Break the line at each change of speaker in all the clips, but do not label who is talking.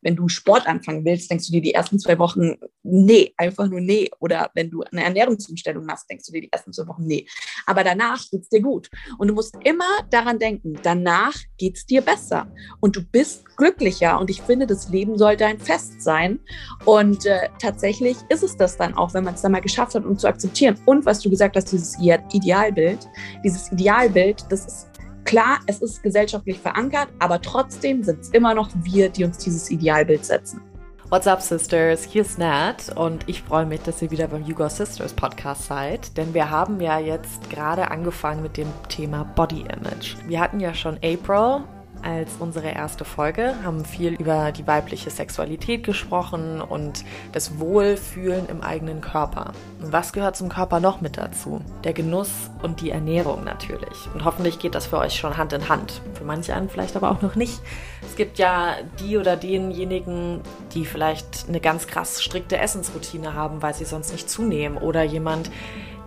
wenn du Sport anfangen willst, denkst du dir die ersten zwei Wochen, nee, einfach nur nee. Oder wenn du eine Ernährungsumstellung machst, denkst du dir die ersten zwei Wochen, nee. Aber danach geht es dir gut. Und du musst immer daran denken, danach geht es dir besser. Und du bist glücklicher. Und ich finde, das Leben sollte ein Fest sein. Und äh, tatsächlich ist es das dann auch, wenn man es dann mal geschafft hat, um zu akzeptieren. Und was du gesagt hast, dieses Idealbild, dieses Idealbild, das ist Klar, es ist gesellschaftlich verankert, aber trotzdem sind es immer noch wir, die uns dieses Idealbild setzen.
What's up, Sisters? Hier ist Nat und ich freue mich, dass ihr wieder beim Hugo Sisters Podcast seid, denn wir haben ja jetzt gerade angefangen mit dem Thema Body Image. Wir hatten ja schon April als unsere erste Folge, haben viel über die weibliche Sexualität gesprochen und das Wohlfühlen im eigenen Körper. Was gehört zum Körper noch mit dazu? Der Genuss und die Ernährung natürlich. Und hoffentlich geht das für euch schon Hand in Hand. Für manche anderen vielleicht aber auch noch nicht. Es gibt ja die oder denjenigen, die vielleicht eine ganz krass strikte Essensroutine haben, weil sie sonst nicht zunehmen. Oder jemand,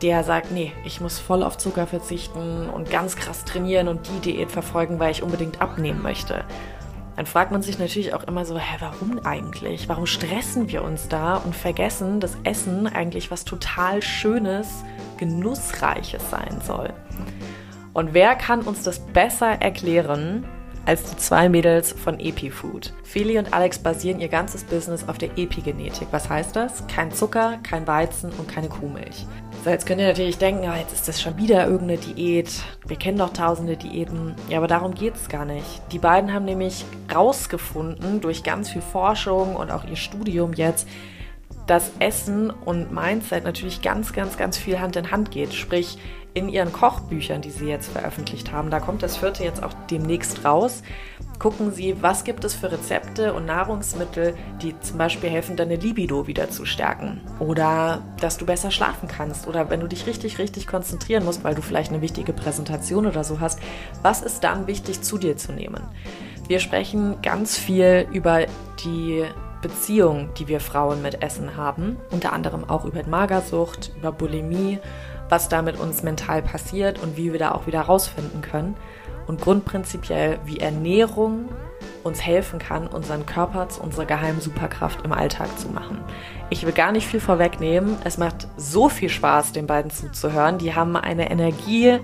der sagt, nee, ich muss voll auf Zucker verzichten und ganz krass trainieren und die Diät verfolgen, weil ich unbedingt abnehmen möchte. Dann fragt man sich natürlich auch immer so, hä, warum eigentlich? Warum stressen wir uns da und vergessen, dass Essen eigentlich was total Schönes, Genussreiches sein soll? Und wer kann uns das besser erklären als die zwei Mädels von EpiFood. Feli und Alex basieren ihr ganzes Business auf der Epigenetik. Was heißt das? Kein Zucker, kein Weizen und keine Kuhmilch. So, jetzt könnt ihr natürlich denken, ja, jetzt ist das schon wieder irgendeine Diät. Wir kennen doch tausende Diäten. Ja, aber darum geht es gar nicht. Die beiden haben nämlich rausgefunden, durch ganz viel Forschung und auch ihr Studium jetzt, dass Essen und Mindset natürlich ganz, ganz, ganz viel Hand in Hand geht. Sprich, in ihren Kochbüchern, die sie jetzt veröffentlicht haben, da kommt das vierte jetzt auch demnächst raus, gucken sie, was gibt es für Rezepte und Nahrungsmittel, die zum Beispiel helfen, deine Libido wieder zu stärken. Oder dass du besser schlafen kannst. Oder wenn du dich richtig, richtig konzentrieren musst, weil du vielleicht eine wichtige Präsentation oder so hast, was ist dann wichtig zu dir zu nehmen? Wir sprechen ganz viel über die Beziehung, die wir Frauen mit Essen haben, unter anderem auch über Magersucht, über Bulimie was da mit uns mental passiert und wie wir da auch wieder rausfinden können. Und grundprinzipiell, wie Ernährung uns helfen kann, unseren Körper zu unserer geheimen Superkraft im Alltag zu machen. Ich will gar nicht viel vorwegnehmen. Es macht so viel Spaß, den beiden zuzuhören. Die haben eine Energie,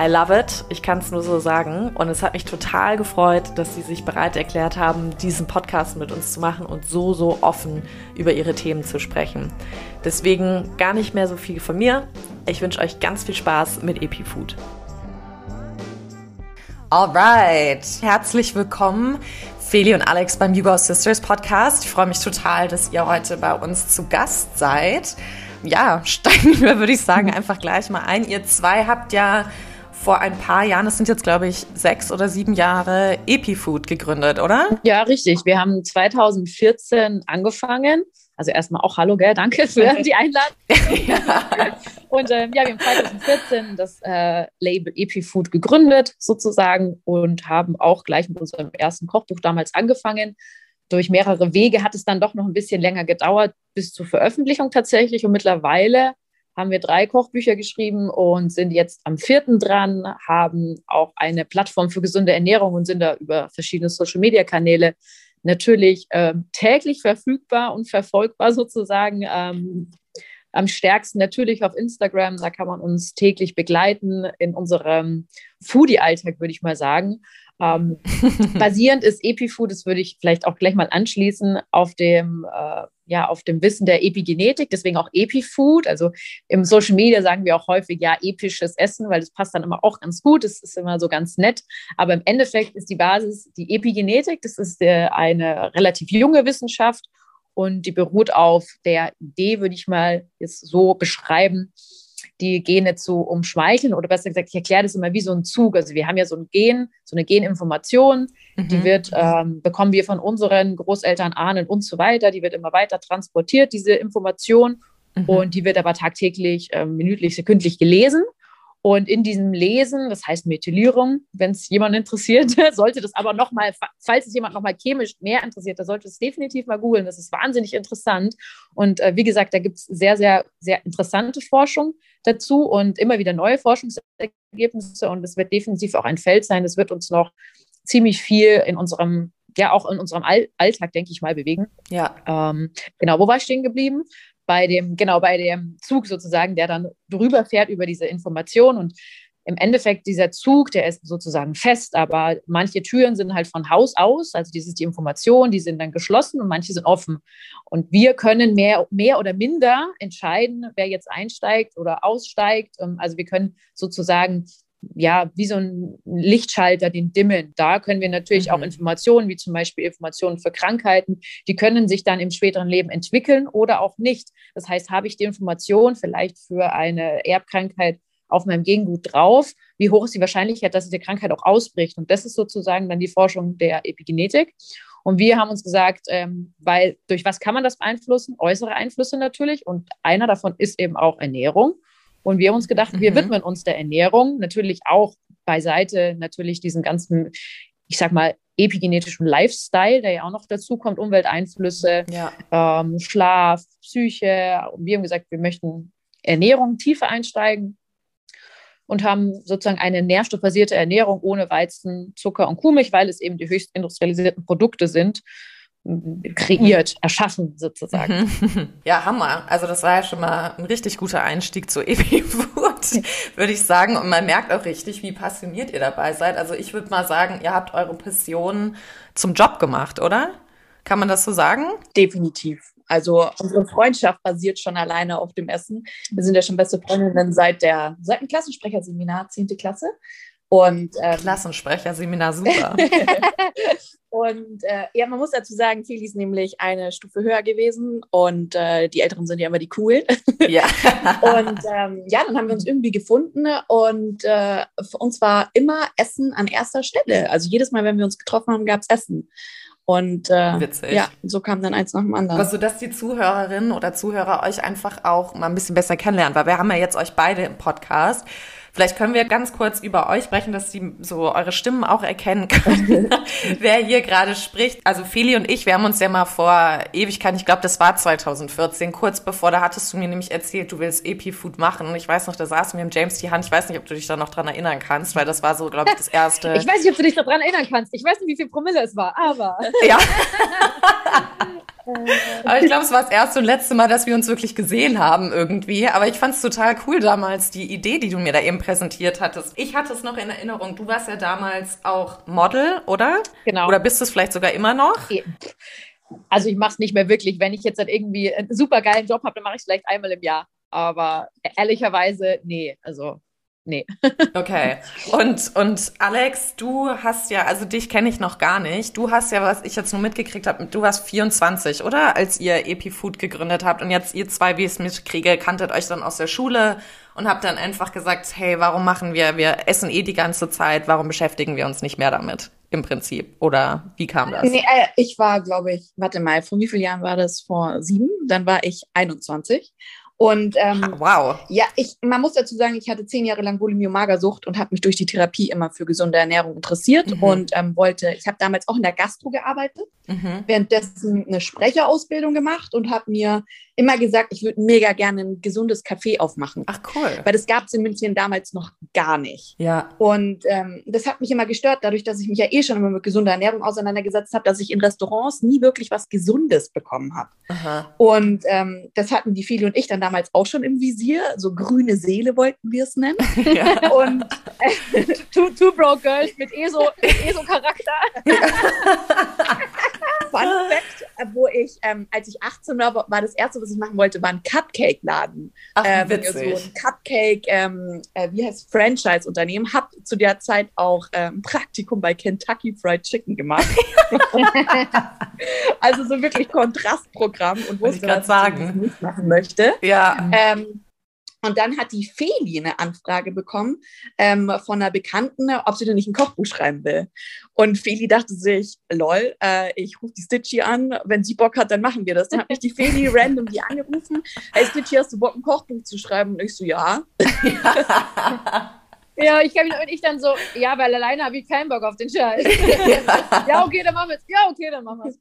I love it. Ich kann es nur so sagen. Und es hat mich total gefreut, dass sie sich bereit erklärt haben, diesen Podcast mit uns zu machen und so, so offen über ihre Themen zu sprechen. Deswegen gar nicht mehr so viel von mir. Ich wünsche euch ganz viel Spaß mit EpiFood. Alright, herzlich willkommen, Feli und Alex beim Yugo Sisters Podcast. Ich freue mich total, dass ihr heute bei uns zu Gast seid. Ja, steigen wir, würde ich sagen, einfach gleich mal ein. Ihr zwei habt ja vor ein paar Jahren, das sind jetzt glaube ich sechs oder sieben Jahre, EpiFood gegründet, oder?
Ja, richtig. Wir haben 2014 angefangen. Also erstmal auch Hallo, gell? Danke für die Einladung. ja. Und ähm, ja, wir haben 2014 das äh, Label EpiFood gegründet sozusagen und haben auch gleich mit unserem ersten Kochbuch damals angefangen. Durch mehrere Wege hat es dann doch noch ein bisschen länger gedauert bis zur Veröffentlichung tatsächlich. Und mittlerweile haben wir drei Kochbücher geschrieben und sind jetzt am vierten dran, haben auch eine Plattform für gesunde Ernährung und sind da über verschiedene Social-Media-Kanäle natürlich äh, täglich verfügbar und verfolgbar sozusagen. Ähm, am stärksten natürlich auf Instagram, da kann man uns täglich begleiten in unserem Foodie-Alltag, würde ich mal sagen. Ähm, basierend ist EpiFood, das würde ich vielleicht auch gleich mal anschließen, auf dem, äh, ja, auf dem Wissen der Epigenetik, deswegen auch EpiFood. Also im Social Media sagen wir auch häufig, ja, episches Essen, weil das passt dann immer auch ganz gut, das ist immer so ganz nett. Aber im Endeffekt ist die Basis die Epigenetik, das ist äh, eine relativ junge Wissenschaft und die beruht auf der Idee, würde ich mal jetzt so beschreiben, die Gene zu umschmeicheln oder besser gesagt, ich erkläre das immer wie so ein Zug. Also wir haben ja so ein Gen, so eine Geninformation, mhm. die wird, ähm, bekommen wir von unseren Großeltern, Ahnen und so weiter, die wird immer weiter transportiert, diese Information. Mhm. Und die wird aber tagtäglich, ähm, minütlich, sekündlich gelesen. Und in diesem Lesen, das heißt Methylierung, wenn es jemand interessiert, sollte das aber nochmal, falls es jemand nochmal chemisch mehr interessiert, da sollte es definitiv mal googeln. Das ist wahnsinnig interessant. Und äh, wie gesagt, da gibt es sehr, sehr, sehr interessante Forschung dazu und immer wieder neue Forschungsergebnisse. Und es wird definitiv auch ein Feld sein. Es wird uns noch ziemlich viel in unserem ja auch in unserem All Alltag, denke ich mal, bewegen. Ja. Ähm, genau, wo war ich stehen geblieben? Bei dem, genau, bei dem Zug sozusagen, der dann drüber fährt über diese Information und im Endeffekt dieser Zug, der ist sozusagen fest, aber manche Türen sind halt von Haus aus, also ist die Information, die sind dann geschlossen und manche sind offen. Und wir können mehr, mehr oder minder entscheiden, wer jetzt einsteigt oder aussteigt. Ähm, also wir können sozusagen ja, wie so ein Lichtschalter, den dimmen. Da können wir natürlich mhm. auch Informationen, wie zum Beispiel Informationen für Krankheiten, die können sich dann im späteren Leben entwickeln oder auch nicht. Das heißt, habe ich die Information vielleicht für eine Erbkrankheit auf meinem Gengut drauf, wie hoch ist die Wahrscheinlichkeit, dass diese Krankheit auch ausbricht? Und das ist sozusagen dann die Forschung der Epigenetik. Und wir haben uns gesagt, ähm, weil durch was kann man das beeinflussen? Äußere Einflüsse natürlich. Und einer davon ist eben auch Ernährung. Und wir haben uns gedacht, wir mhm. widmen uns der Ernährung, natürlich auch beiseite natürlich diesen ganzen, ich sag mal, epigenetischen Lifestyle, der ja auch noch dazu kommt, Umwelteinflüsse, ja. ähm, Schlaf, Psyche. Und wir haben gesagt, wir möchten Ernährung tiefer einsteigen und haben sozusagen eine nährstoffbasierte Ernährung ohne Weizen, Zucker und Kuhmilch, weil es eben die höchst industrialisierten Produkte sind kreiert, erschaffen sozusagen.
Ja, Hammer. Also das war ja schon mal ein richtig guter Einstieg zu Epifood, würde ich sagen. Und man merkt auch richtig, wie passioniert ihr dabei seid. Also ich würde mal sagen, ihr habt eure Passion zum Job gemacht, oder? Kann man das so sagen?
Definitiv. Also unsere Freundschaft basiert schon alleine auf dem Essen. Wir sind ja schon beste Freundinnen seit der seit dem Klassensprecherseminar, 10. Klasse.
Und ähm, Klassensprecherseminar, super.
und äh, ja, man muss dazu sagen, Feli ist nämlich eine Stufe höher gewesen und äh, die Älteren sind ja immer die coolen. Ja. und ähm, ja, dann haben wir uns irgendwie gefunden und äh, für uns war immer Essen an erster Stelle. Also jedes Mal, wenn wir uns getroffen haben, gab es Essen. Und äh, Witzig. ja, so kam dann eins nach dem anderen.
Also, dass die Zuhörerinnen oder Zuhörer euch einfach auch mal ein bisschen besser kennenlernen, weil wir haben ja jetzt euch beide im Podcast. Vielleicht können wir ganz kurz über euch sprechen, dass sie so eure Stimmen auch erkennen können, wer hier gerade spricht. Also Feli und ich, wir haben uns ja mal vor Ewigkeit, ich glaube, das war 2014, kurz bevor, da hattest du mir nämlich erzählt, du willst Epi-Food machen. Und ich weiß noch, da saßen wir im James die Hand. Ich weiß nicht, ob du dich da noch dran erinnern kannst, weil das war so, glaube ich, das erste.
Ich weiß nicht, ob du dich daran erinnern kannst. Ich weiß nicht, wie viel Promille es war, aber. Ja.
Aber ich glaube, es war das erste und letzte Mal, dass wir uns wirklich gesehen haben irgendwie. Aber ich fand es total cool damals, die Idee, die du mir da eben präsentiert hattest. Ich hatte es noch in Erinnerung. Du warst ja damals auch Model, oder? Genau. Oder bist du es vielleicht sogar immer noch?
Also ich mache es nicht mehr wirklich. Wenn ich jetzt halt irgendwie einen super geilen Job habe, dann mache ich es vielleicht einmal im Jahr. Aber ehrlicherweise, nee. Also Nee.
okay. Und, und Alex, du hast ja, also dich kenne ich noch gar nicht. Du hast ja, was ich jetzt nur mitgekriegt habe, du warst 24, oder? Als ihr EpiFood gegründet habt. Und jetzt ihr zwei, wie ich es mitkriege, kanntet euch dann aus der Schule und habt dann einfach gesagt, hey, warum machen wir, wir essen eh die ganze Zeit, warum beschäftigen wir uns nicht mehr damit? Im Prinzip. Oder wie kam das?
Nee, äh, ich war, glaube ich, warte mal, vor wie vielen Jahren war das? Vor sieben? Dann war ich 21. Und ähm, wow. Ja, ich, man muss dazu sagen, ich hatte zehn Jahre lang Bulimie-Magersucht und habe mich durch die Therapie immer für gesunde Ernährung interessiert mhm. und ähm, wollte, ich habe damals auch in der Gastro gearbeitet, mhm. währenddessen eine Sprecherausbildung gemacht und habe mir immer gesagt, ich würde mega gerne ein gesundes Café aufmachen. Ach cool. Weil das gab es in München damals noch gar nicht. Ja. Und ähm, das hat mich immer gestört, dadurch, dass ich mich ja eh schon immer mit gesunder Ernährung auseinandergesetzt habe, dass ich in Restaurants nie wirklich was Gesundes bekommen habe. Und ähm, das hatten die viele und ich dann damals auch schon im Visier. So grüne Seele wollten wir es nennen. Ja. Und
äh, two, two Broke Girls mit ESO-Charakter.
Fun Fact, äh, wo ich, ähm, als ich 18 war, war das erste, was ich machen wollte, war ein Cupcake-Laden. Ach, äh, witzig. So ein Cupcake, ähm, äh, wie heißt Franchise-Unternehmen. Hab zu der Zeit auch ähm, Praktikum bei Kentucky Fried Chicken gemacht. also so wirklich Kontrastprogramm und wusste, was ich nicht machen möchte. Ja. Ähm, und dann hat die Feli eine Anfrage bekommen ähm, von einer Bekannten, ob sie denn nicht ein Kochbuch schreiben will. Und Feli dachte sich, lol, äh, ich rufe die Stitchy an, wenn sie Bock hat, dann machen wir das. Dann habe ich die Feli random die angerufen, hey Stitchy, hast du Bock, ein Kochbuch zu schreiben? Und ich so, ja.
Ja, ich kann mich und ich dann so, ja, weil alleine habe ich keinen Bock auf den Scheiß. ja, okay, dann machen wir es. Ja, okay, dann machen wir es.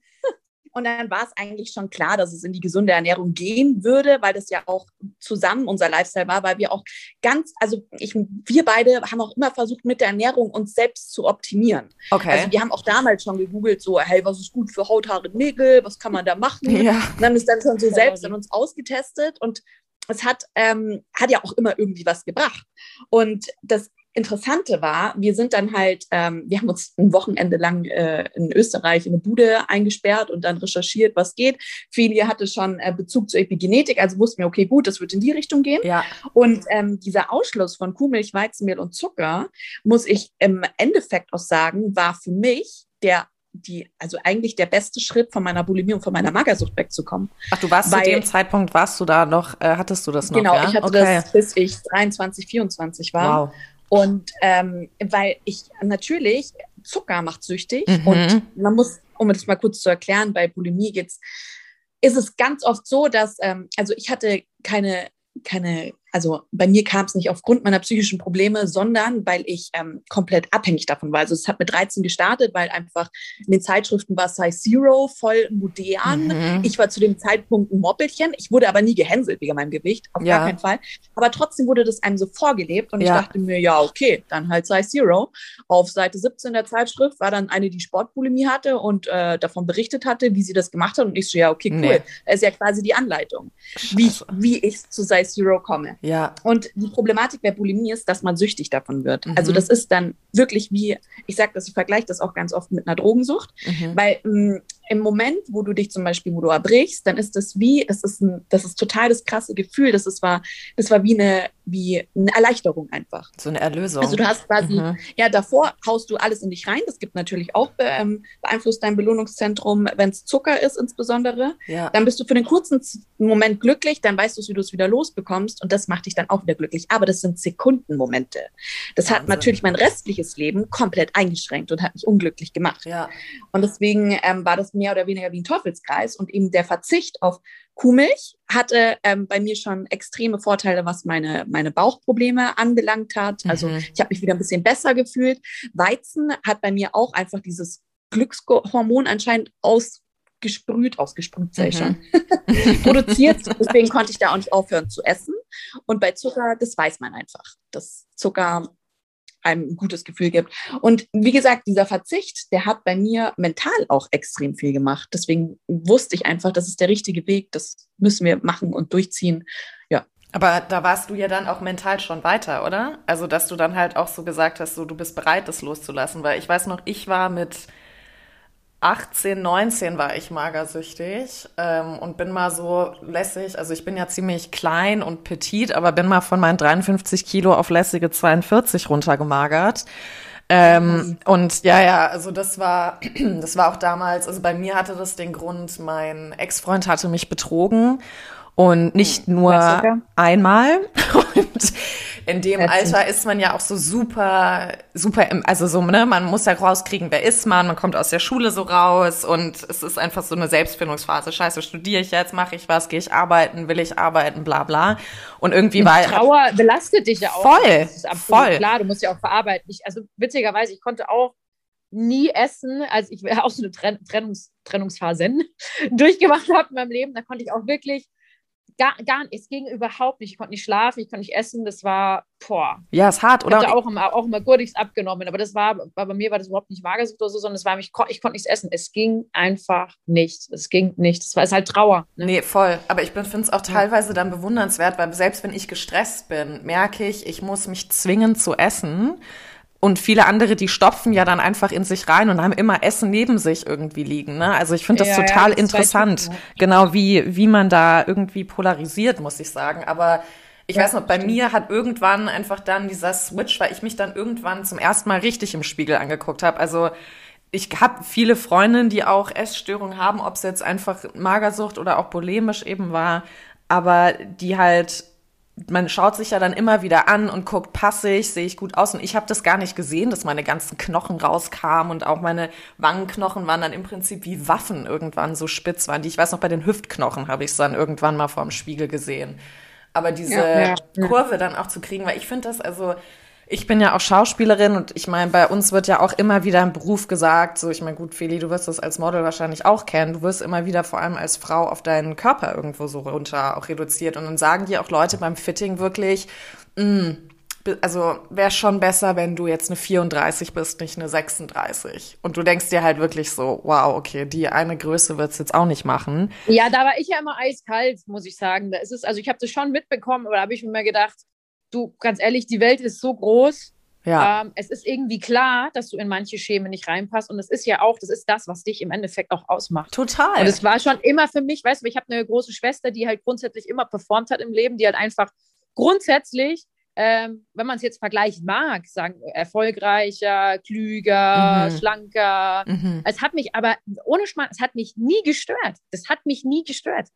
Und dann war es eigentlich schon klar, dass es in die gesunde Ernährung gehen würde, weil das ja auch zusammen unser Lifestyle war, weil wir auch ganz, also ich, wir beide haben auch immer versucht, mit der Ernährung uns selbst zu optimieren. Okay. Also wir haben auch damals schon gegoogelt, so, hey, was ist gut für Haut, Haare, Nägel, was kann man da machen? Ja. Und haben es dann schon so selbst an uns ausgetestet und es hat, ähm, hat ja auch immer irgendwie was gebracht. Und das Interessante war, wir sind dann halt, ähm, wir haben uns ein Wochenende lang äh, in Österreich in eine Bude eingesperrt und dann recherchiert, was geht. Filia hatte schon äh, Bezug zur Epigenetik, also wussten wir, okay, gut, das wird in die Richtung gehen. Ja. Und ähm, dieser Ausschluss von Kuhmilch, Weizenmehl und Zucker, muss ich im Endeffekt auch sagen, war für mich der die, also eigentlich der beste Schritt von meiner Bulimie und von meiner Magersucht wegzukommen.
Ach, du warst Weil, zu dem Zeitpunkt, warst du da noch, äh, hattest du das noch?
Genau, ja? ich hatte okay. das, bis ich 23, 24 war. Wow. Und ähm, weil ich natürlich, Zucker macht süchtig mhm. und man muss, um das mal kurz zu erklären, bei Bulimie geht's, ist es ganz oft so, dass, ähm, also ich hatte keine, keine also bei mir kam es nicht aufgrund meiner psychischen Probleme, sondern weil ich ähm, komplett abhängig davon war. Also es hat mit 13 gestartet, weil einfach in den Zeitschriften war Size Zero voll modern. Mhm. Ich war zu dem Zeitpunkt ein Moppelchen. Ich wurde aber nie gehänselt wegen meinem Gewicht, auf ja. gar keinen Fall. Aber trotzdem wurde das einem so vorgelebt und ja. ich dachte mir, ja, okay, dann halt Size Zero. Auf Seite 17 der Zeitschrift war dann eine, die Sportbulimie hatte und äh, davon berichtet hatte, wie sie das gemacht hat. Und ich so, ja, okay, cool. Nee. Das ist ja quasi die Anleitung, wie ich, wie ich zu Size Zero komme. Ja. Und die Problematik der Bulimie ist, dass man süchtig davon wird. Mhm. Also das ist dann wirklich wie, ich sage das, ich vergleiche das auch ganz oft mit einer Drogensucht, mhm. weil mh, mm, im Moment, wo du dich zum Beispiel, wo du erbrichst, dann ist das wie, das ist ein, das ist total das krasse Gefühl. Das ist war, das war wie eine, wie eine Erleichterung einfach.
So eine Erlösung.
Also du hast quasi, mhm. ja, davor haust du alles in dich rein. Das gibt natürlich auch ähm, beeinflusst dein Belohnungszentrum, wenn es Zucker ist insbesondere. Ja. Dann bist du für den kurzen Moment glücklich, dann weißt du, wie du es wieder losbekommst und das macht dich dann auch wieder glücklich. Aber das sind Sekundenmomente. Das Wahnsinn. hat natürlich mein restliches Leben komplett eingeschränkt und hat mich unglücklich gemacht. Ja. Und deswegen ähm, war das mehr oder weniger wie ein Teufelskreis und eben der Verzicht auf Kuhmilch hatte ähm, bei mir schon extreme Vorteile, was meine, meine Bauchprobleme anbelangt hat. Also mhm. ich habe mich wieder ein bisschen besser gefühlt. Weizen hat bei mir auch einfach dieses Glückshormon anscheinend ausgesprüht, ausgesprüht sei mhm. schon, produziert. Deswegen konnte ich da auch nicht aufhören zu essen. Und bei Zucker, das weiß man einfach. Das Zucker ein gutes Gefühl gibt. Und wie gesagt, dieser Verzicht, der hat bei mir mental auch extrem viel gemacht. Deswegen wusste ich einfach, das ist der richtige Weg, das müssen wir machen und durchziehen. Ja.
Aber da warst du ja dann auch mental schon weiter, oder? Also, dass du dann halt auch so gesagt hast, so du bist bereit, das loszulassen. Weil ich weiß noch, ich war mit 18, 19 war ich magersüchtig ähm, und bin mal so lässig, also ich bin ja ziemlich klein und petit, aber bin mal von meinen 53 Kilo auf lässige 42 runtergemagert. Ähm. Und ja, ja, also das war, das war auch damals, also bei mir hatte das den Grund, mein Ex-Freund hatte mich betrogen und nicht hm, nur einmal. Und in dem Alter ist man ja auch so super, super, also so, ne, man muss ja rauskriegen, wer ist man, man kommt aus der Schule so raus und es ist einfach so eine Selbstfindungsphase. Scheiße, studiere ich jetzt, mache ich was, gehe ich arbeiten, will ich arbeiten, bla bla. Und irgendwie war
Trauer belastet dich ja auch.
Voll, das ist absolut voll.
klar, du musst ja auch verarbeiten. Ich, also witzigerweise, ich konnte auch nie essen, als ich auch so eine Trennungs Trennungsphase durchgemacht habe in meinem Leben, da konnte ich auch wirklich gar, gar nicht, es ging überhaupt nicht. Ich konnte nicht schlafen, ich konnte nicht essen. Das war, boah.
Ja, ist hart, oder?
Ich hatte auch immer, auch immer Gurdigs abgenommen, aber das war, war, bei mir war das überhaupt nicht Magersucht oder so, sondern es war, ich, ich konnte nichts essen. Es ging einfach nicht. Es ging nicht. Es war es halt Trauer.
Ne? Nee, voll. Aber ich finde es auch teilweise dann bewundernswert, weil selbst wenn ich gestresst bin, merke ich, ich muss mich zwingen zu essen. Und viele andere, die stopfen ja dann einfach in sich rein und haben immer Essen neben sich irgendwie liegen. Ne? Also ich finde das ja, total ja, das interessant, genau wie, wie man da irgendwie polarisiert, muss ich sagen. Aber ich ja, weiß noch, bei stimmt. mir hat irgendwann einfach dann dieser Switch, weil ich mich dann irgendwann zum ersten Mal richtig im Spiegel angeguckt habe. Also ich habe viele Freundinnen, die auch Essstörungen haben, ob es jetzt einfach Magersucht oder auch bulimisch eben war, aber die halt man schaut sich ja dann immer wieder an und guckt, passe ich, sehe ich gut aus. Und ich habe das gar nicht gesehen, dass meine ganzen Knochen rauskamen und auch meine Wangenknochen waren dann im Prinzip wie Waffen irgendwann so spitz waren. Die ich weiß noch, bei den Hüftknochen habe ich es dann irgendwann mal vorm Spiegel gesehen. Aber diese ja, ja, ja. Kurve dann auch zu kriegen, weil ich finde das, also Ich bin ja auch Schauspielerin und ich meine, bei uns wird ja auch immer wieder ein Beruf gesagt. So, ich meine, gut, Feli, du wirst das als Model wahrscheinlich auch kennen. Du wirst immer wieder vor allem als Frau auf deinen Körper irgendwo so runter auch reduziert. Und dann sagen dir auch Leute beim Fitting wirklich, mh, mm, also wäre schon besser, wenn du jetzt eine 34 bist, nicht eine 36. Und du denkst dir halt wirklich so, wow, okay, die eine Größe wird's jetzt auch nicht machen.
Ja, da war ich ja immer eiskalt, muss ich sagen. Da ist es, also ich habe das schon mitbekommen, aber da habe ich mir gedacht, du, ganz ehrlich, die Welt ist so groß. Ja. Ähm, es ist irgendwie klar, dass du in manche Schemen nicht reinpasst. Und es ist ja auch, das ist das, was dich im Endeffekt auch ausmacht.
Total.
Und es war schon immer für mich, weißt du, ich habe eine große Schwester, die halt grundsätzlich immer performt hat im Leben, die halt einfach grundsätzlich ähm, wenn man es jetzt vergleichen mag, sagen erfolgreicher, klüger, mhm. schlanker. Mhm. Es hat mich aber ohne Schmarrn, es hat mich nie gestört. Das hat mich nie gestört.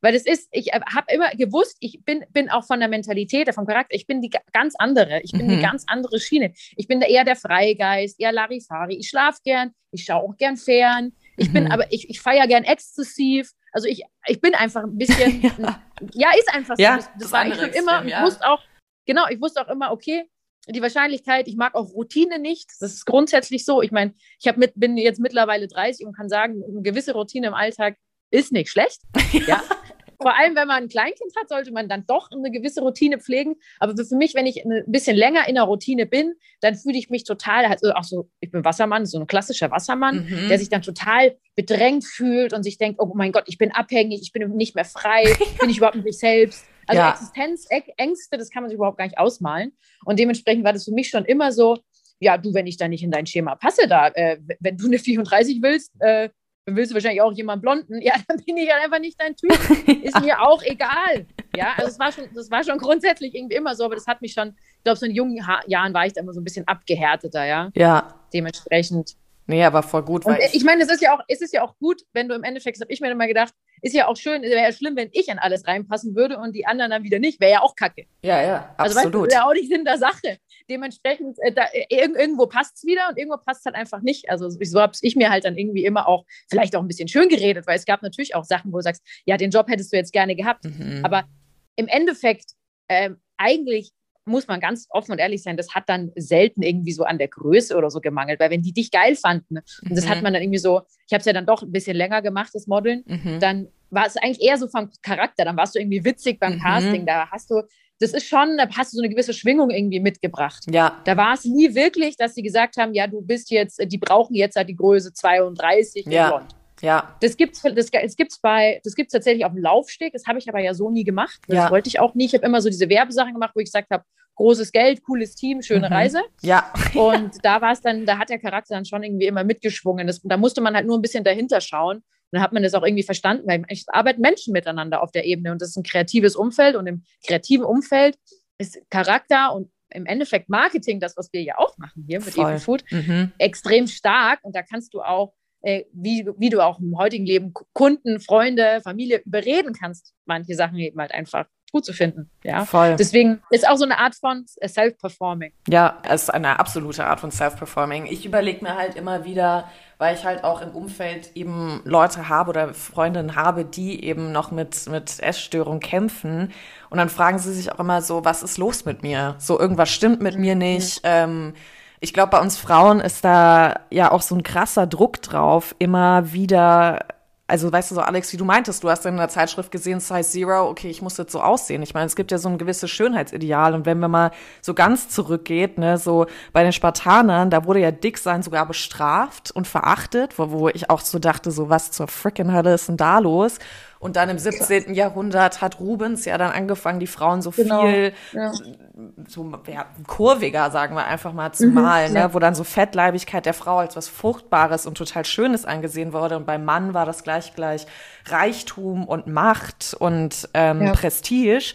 Weil es ist, ich äh, habe immer gewusst, ich bin, bin auch von der Mentalität, vom Charakter, ich bin die ganz andere. Ich bin mhm. die ganz andere Schiene. Ich bin da eher der Freigeist, eher Larifari. Ich schlafe gern, ich schaue auch gern fern. Ich bin mhm. aber, ich, ich feiere gern exzessiv. Also ich, ich bin einfach ein bisschen, ja, ja ist einfach so.
Ja,
das, das war ich schon immer, ja. ich wusste auch, genau, ich wusste auch immer, okay, die Wahrscheinlichkeit, ich mag auch Routine nicht. Das ist grundsätzlich so. Ich meine, ich mit, bin jetzt mittlerweile 30 und kann sagen, eine gewisse Routine im Alltag ist nicht schlecht. ja. Vor allem, wenn man ein Kleinkind hat, sollte man dann doch eine gewisse Routine pflegen. Aber für mich, wenn ich ein bisschen länger in der Routine bin, dann fühle ich mich total, also auch so, ich bin Wassermann, so ein klassischer Wassermann, mhm. der sich dann total bedrängt fühlt und sich denkt, oh mein Gott, ich bin abhängig, ich bin nicht mehr frei, bin ich überhaupt nicht selbst. Also ja. Existenzängste, das kann man sich überhaupt gar nicht ausmalen. Und dementsprechend war das für mich schon immer so, ja, du, wenn ich da nicht in dein Schema passe, da, äh, wenn du eine 34 willst, äh, dann willst du wahrscheinlich auch jemanden blonden. Ja, dann bin ich halt einfach nicht dein Typ. Ist mir auch egal. Ja, also es war schon, das war schon grundsätzlich irgendwie immer so, aber das hat mich schon, ich glaube, so in jungen ha Jahren war ich da immer so ein bisschen abgehärteter, ja.
Ja.
Dementsprechend.
Nee, aber voll gut.
Weil ich, ich meine, es ist ja auch, es ist ja auch gut, wenn du im Endeffekt, das habe ich mir immer gedacht, ist ja auch schön, wäre ja schlimm, wenn ich an alles reinpassen würde und die anderen dann wieder nicht. Wäre ja auch kacke.
Ja, ja, absolut. Also, weißt
ja auch nicht Sinn der Sache. Dementsprechend, äh, da, äh, irgendwo passt es wieder und irgendwo passt es halt einfach nicht. Also so habe ich mir halt dann irgendwie immer auch, vielleicht auch ein bisschen schön geredet, weil es gab natürlich auch Sachen, wo du sagst, ja, den Job hättest du jetzt gerne gehabt. Mhm. Aber im Endeffekt, äh, eigentlich muss man ganz offen und ehrlich sein, das hat dann selten irgendwie so an der Größe oder so gemangelt, weil wenn die dich geil fanden, und das mhm. hat man dann irgendwie so, ich habe es ja dann doch ein bisschen länger gemacht, das Modeln, mhm. dann war es eigentlich eher so vom Charakter, dann warst du irgendwie witzig beim mhm. Casting, da hast du, das ist schon, da hast du so eine gewisse Schwingung irgendwie mitgebracht.
Ja.
Da war es nie wirklich, dass sie gesagt haben, ja, du bist jetzt, die brauchen jetzt halt die Größe 32
ja. blond. Ja.
Das gibt's, das, das gibt's bei, das gibt's tatsächlich auf dem Laufsteg. Das habe ich aber ja so nie gemacht. Das ja. wollte ich auch nie. Ich habe immer so diese Werbesachen gemacht, wo ich gesagt habe, großes Geld, cooles Team, schöne mhm. Reise.
Ja.
Und da war es dann, da hat der Charakter dann schon irgendwie immer mitgeschwungen. Das, da musste man halt nur ein bisschen dahinter schauen. Und dann hat man das auch irgendwie verstanden, weil es arbeiten Menschen miteinander auf der Ebene und das ist ein kreatives Umfeld und im kreativen Umfeld ist Charakter und im Endeffekt Marketing, das, was wir ja auch machen hier mit Epi Food, mhm. extrem stark und da kannst du auch wie, wie du auch im heutigen Leben Kunden, Freunde, Familie überreden kannst, manche Sachen eben halt einfach gut zu finden. Ja,
voll.
Deswegen ist auch so eine Art von Self-Performing.
Ja, es ist eine absolute Art von Self-Performing. Ich überlege mir halt immer wieder, weil ich halt auch im Umfeld eben Leute habe oder Freundinnen habe, die eben noch mit, mit Essstörung kämpfen. Und dann fragen sie sich auch immer so, was ist los mit mir? So, irgendwas stimmt mit mir nicht. Mhm. Ähm, ich glaube, bei uns Frauen ist da ja auch so ein krasser Druck drauf, immer wieder also weißt du so, Alex, wie du meintest, du hast in der Zeitschrift gesehen, Size Zero, okay, ich muss jetzt so aussehen. Ich meine, es gibt ja so ein gewisses Schönheitsideal und wenn man mal so ganz zurückgeht, ne, so bei den Spartanern, da wurde ja Dicksein sogar bestraft und verachtet, wo, wo ich auch so dachte, so was zur frickin' Hölle ist denn da los? Und dann im 17. Jahrhundert hat Rubens ja dann angefangen, die Frauen so genau, viel, ja. so ja, kurviger, sagen wir einfach mal, zu mhm, malen, ne? wo dann so Fettleibigkeit der Frau als was Fruchtbares und total Schönes angesehen wurde. Und beim Mann war das gleich gleich Reichtum und Macht und ähm, ja. Prestige.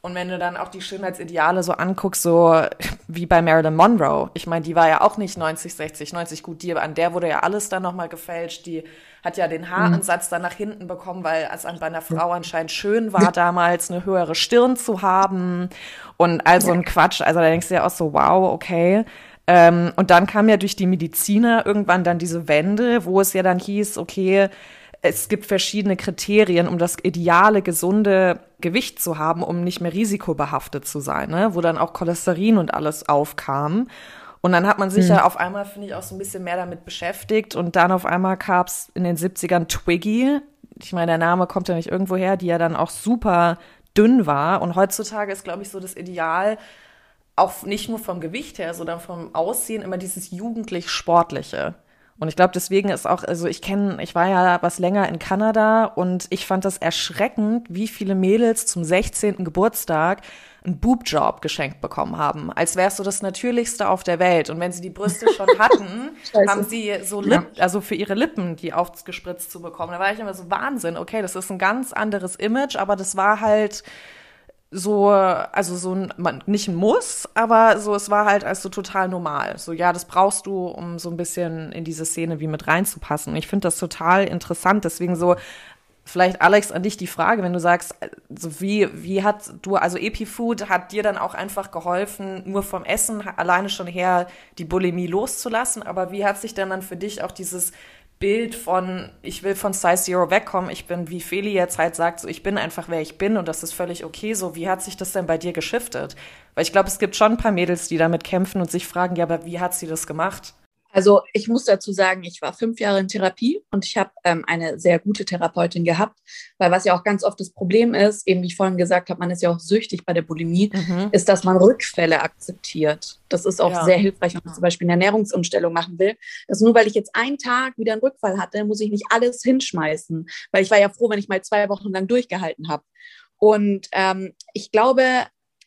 Und wenn du dann auch die Schönheitsideale so anguckst, so wie bei Marilyn Monroe, ich meine, die war ja auch nicht 90, 60, 90 gut, die, an der wurde ja alles dann nochmal gefälscht, die hat ja den Haaransatz dann nach hinten bekommen, weil es bei einer Frau anscheinend schön war, damals eine höhere Stirn zu haben. Und also ein Quatsch. Also da denkst du ja auch so, wow, okay. Ähm, und dann kam ja durch die Mediziner irgendwann dann diese Wende, wo es ja dann hieß, okay, es gibt verschiedene Kriterien, um das ideale, gesunde Gewicht zu haben, um nicht mehr risikobehaftet zu sein, ne? wo dann auch Cholesterin und alles aufkam. Und dann hat man sich hm. ja auf einmal, finde ich, auch so ein bisschen mehr damit beschäftigt. Und dann auf einmal gab's in den 70ern Twiggy. Ich meine, der Name kommt ja nicht irgendwo her, die ja dann auch super dünn war. Und heutzutage ist, glaube ich, so das Ideal, auch nicht nur vom Gewicht her, sondern vom Aussehen immer dieses jugendlich-sportliche. Und ich glaube, deswegen ist auch, also ich kenne, ich war ja was länger in Kanada und ich fand das erschreckend, wie viele Mädels zum 16. Geburtstag einen Boobjob geschenkt bekommen haben, als wär's so das Natürlichste auf der Welt. Und wenn sie die Brüste schon hatten, haben sie so Lip, ja. also für ihre Lippen die aufgespritzt zu bekommen. Da war ich immer so Wahnsinn. Okay, das ist ein ganz anderes Image, aber das war halt so, also so ein, man, nicht ein Muss, aber so, es war halt also total normal. So, ja, das brauchst du, um so ein bisschen in diese Szene wie mit reinzupassen. Und ich finde das total interessant. Deswegen so, vielleicht Alex an dich die Frage, wenn du sagst, so wie, wie hat du, also EpiFood hat dir dann auch einfach geholfen, nur vom Essen alleine schon her die Bulimie loszulassen, aber wie hat sich denn dann für dich auch dieses Bild von, ich will von Size Zero wegkommen, ich bin, wie Feli jetzt halt sagt, so ich bin einfach wer ich bin und das ist völlig okay so. Wie hat sich das denn bei dir geschiftet? Weil ich glaube, es gibt schon ein paar Mädels, die damit kämpfen und sich fragen, ja, aber wie hat sie das gemacht?
Also ich muss dazu sagen, ich war fünf Jahre in Therapie und ich habe ähm, eine sehr gute Therapeutin gehabt, weil was ja auch ganz oft das Problem ist, eben wie ich vorhin gesagt habe, man ist ja auch süchtig bei der Bulimie, mhm. ist, dass man Rückfälle akzeptiert. Das ist auch ja. sehr hilfreich, wenn man zum Beispiel eine Ernährungsumstellung machen will. Dass nur weil ich jetzt einen Tag wieder einen Rückfall hatte, muss ich nicht alles hinschmeißen, weil ich war ja froh, wenn ich mal zwei Wochen lang durchgehalten habe. Und ähm, ich glaube,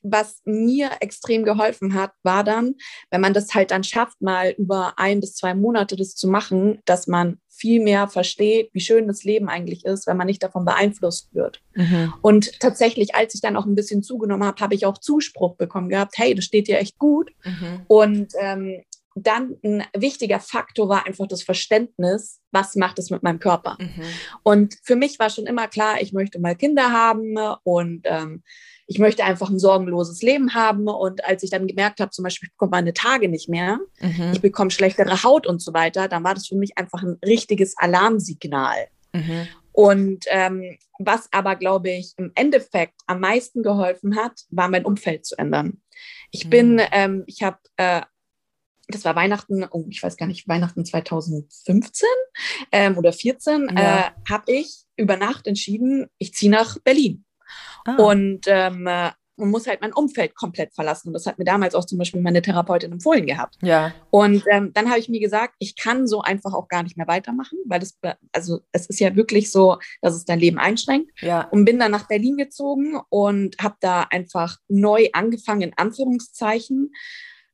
was mir extrem geholfen hat, war dann, wenn man das halt dann schafft, mal über ein bis zwei Monate das zu machen, dass man viel mehr versteht, wie schön das Leben eigentlich ist, wenn man nicht davon beeinflusst wird. Mhm. Und tatsächlich, als ich dann auch ein bisschen zugenommen habe, habe ich auch Zuspruch bekommen gehabt, hey, das steht dir echt gut. Mhm. Und ähm, dann ein wichtiger Faktor war einfach das Verständnis, was macht es mit meinem Körper. Mhm. Und für mich war schon immer klar, ich möchte mal Kinder haben und ähm, ich möchte einfach ein sorgenloses Leben haben. Und als ich dann gemerkt habe, zum Beispiel, ich bekomme meine Tage nicht mehr, mhm. ich bekomme schlechtere Haut und so weiter, dann war das für mich einfach ein richtiges Alarmsignal. Mhm. Und ähm, was aber, glaube ich, im Endeffekt am meisten geholfen hat, war mein Umfeld zu ändern. Ich mhm. bin, ähm, ich habe, äh, das war Weihnachten, oh, ich weiß gar nicht, Weihnachten 2015 ähm, oder 14, ja. äh, habe ich über Nacht entschieden, ich ziehe nach Berlin. Ah. Und ähm, man muss halt mein Umfeld komplett verlassen. Und das hat mir damals auch zum Beispiel meine Therapeutin empfohlen gehabt.
Ja.
Und ähm, dann habe ich mir gesagt, ich kann so einfach auch gar nicht mehr weitermachen, weil das, also es ist ja wirklich so, dass es dein Leben einschränkt.
Ja.
Und bin dann nach Berlin gezogen und habe da einfach neu angefangen, in Anführungszeichen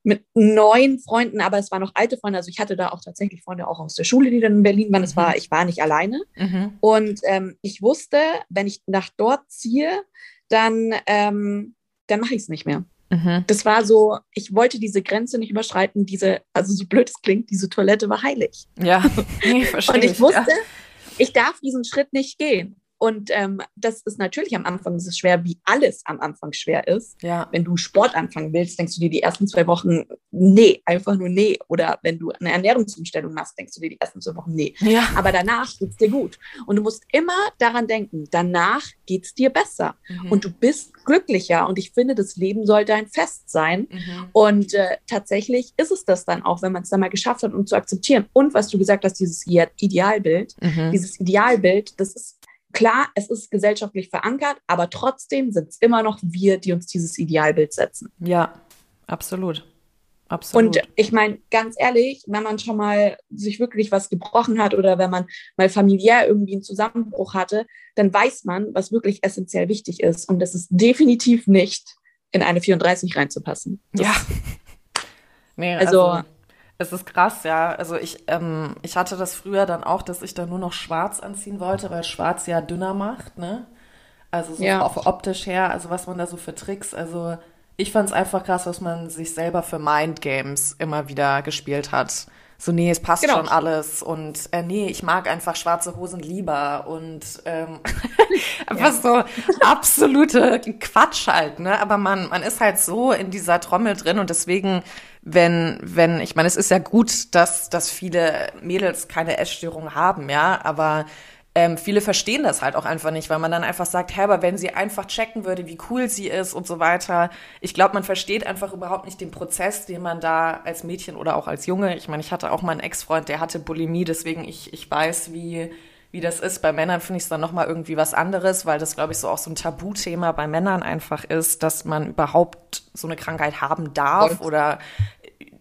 mit neuen Freunden, aber es waren noch alte Freunde. Also ich hatte da auch tatsächlich Freunde auch aus der Schule, die dann in Berlin waren. Es mhm. war, ich war nicht alleine. Mhm. Und ähm, ich wusste, wenn ich nach dort ziehe, dann, ähm, dann mache ich es nicht mehr. Mhm. Das war so, ich wollte diese Grenze nicht überschreiten, diese, also so blöd es klingt, diese Toilette war heilig.
Ja, nee, verstehe.
Und ich wusste, ja. ich darf diesen Schritt nicht gehen. Und ähm, das ist natürlich am Anfang ist es schwer, wie alles am Anfang schwer ist.
Ja.
Wenn du Sport anfangen willst, denkst du dir die ersten zwei Wochen, nee, einfach nur nee. Oder wenn du eine Ernährungsumstellung machst, denkst du dir die ersten zwei Wochen, nee.
Ja.
Aber danach geht's dir gut. Und du musst immer daran denken, danach geht's dir besser. Mhm. Und du bist glücklicher. Und ich finde, das Leben sollte ein Fest sein. Mhm. Und äh, tatsächlich ist es das dann auch, wenn man es dann mal geschafft hat, um zu akzeptieren. Und was du gesagt hast, dieses Idealbild, mhm. dieses Idealbild, das ist Klar, es ist gesellschaftlich verankert, aber trotzdem sind es immer noch wir, die uns dieses Idealbild setzen.
Ja, absolut. Absolut.
Und ich meine, ganz ehrlich, wenn man schon mal sich wirklich was gebrochen hat oder wenn man mal familiär irgendwie einen Zusammenbruch hatte, dann weiß man, was wirklich essentiell wichtig ist. Und das ist definitiv nicht in eine 34 reinzupassen.
Das ja. Nee, also, also es ist krass, ja. Also ich, ähm, ich hatte das früher dann auch, dass ich da nur noch schwarz anziehen wollte, weil schwarz ja dünner macht, ne? Also so ja. auch optisch her, also was man da so für Tricks, also ich fand es einfach krass, was man sich selber für Mindgames immer wieder gespielt hat. So, nee, es passt genau. schon alles und äh, nee, ich mag einfach schwarze Hosen lieber und ähm, einfach so absolute Quatsch halt, ne? Aber man, man ist halt so in dieser Trommel drin und deswegen wenn, wenn, ich meine, es ist ja gut, dass, dass viele Mädels keine Essstörung haben, ja, aber ähm, viele verstehen das halt auch einfach nicht, weil man dann einfach sagt, hä, aber wenn sie einfach checken würde, wie cool sie ist und so weiter. Ich glaube, man versteht einfach überhaupt nicht den Prozess, den man da als Mädchen oder auch als Junge, ich meine, ich hatte auch mal einen Ex-Freund, der hatte Bulimie, deswegen ich, ich weiß, wie, wie das ist. Bei Männern finde ich es dann nochmal irgendwie was anderes, weil das, glaube ich, so auch so ein Tabuthema bei Männern einfach ist, dass man überhaupt so eine Krankheit haben darf und? oder,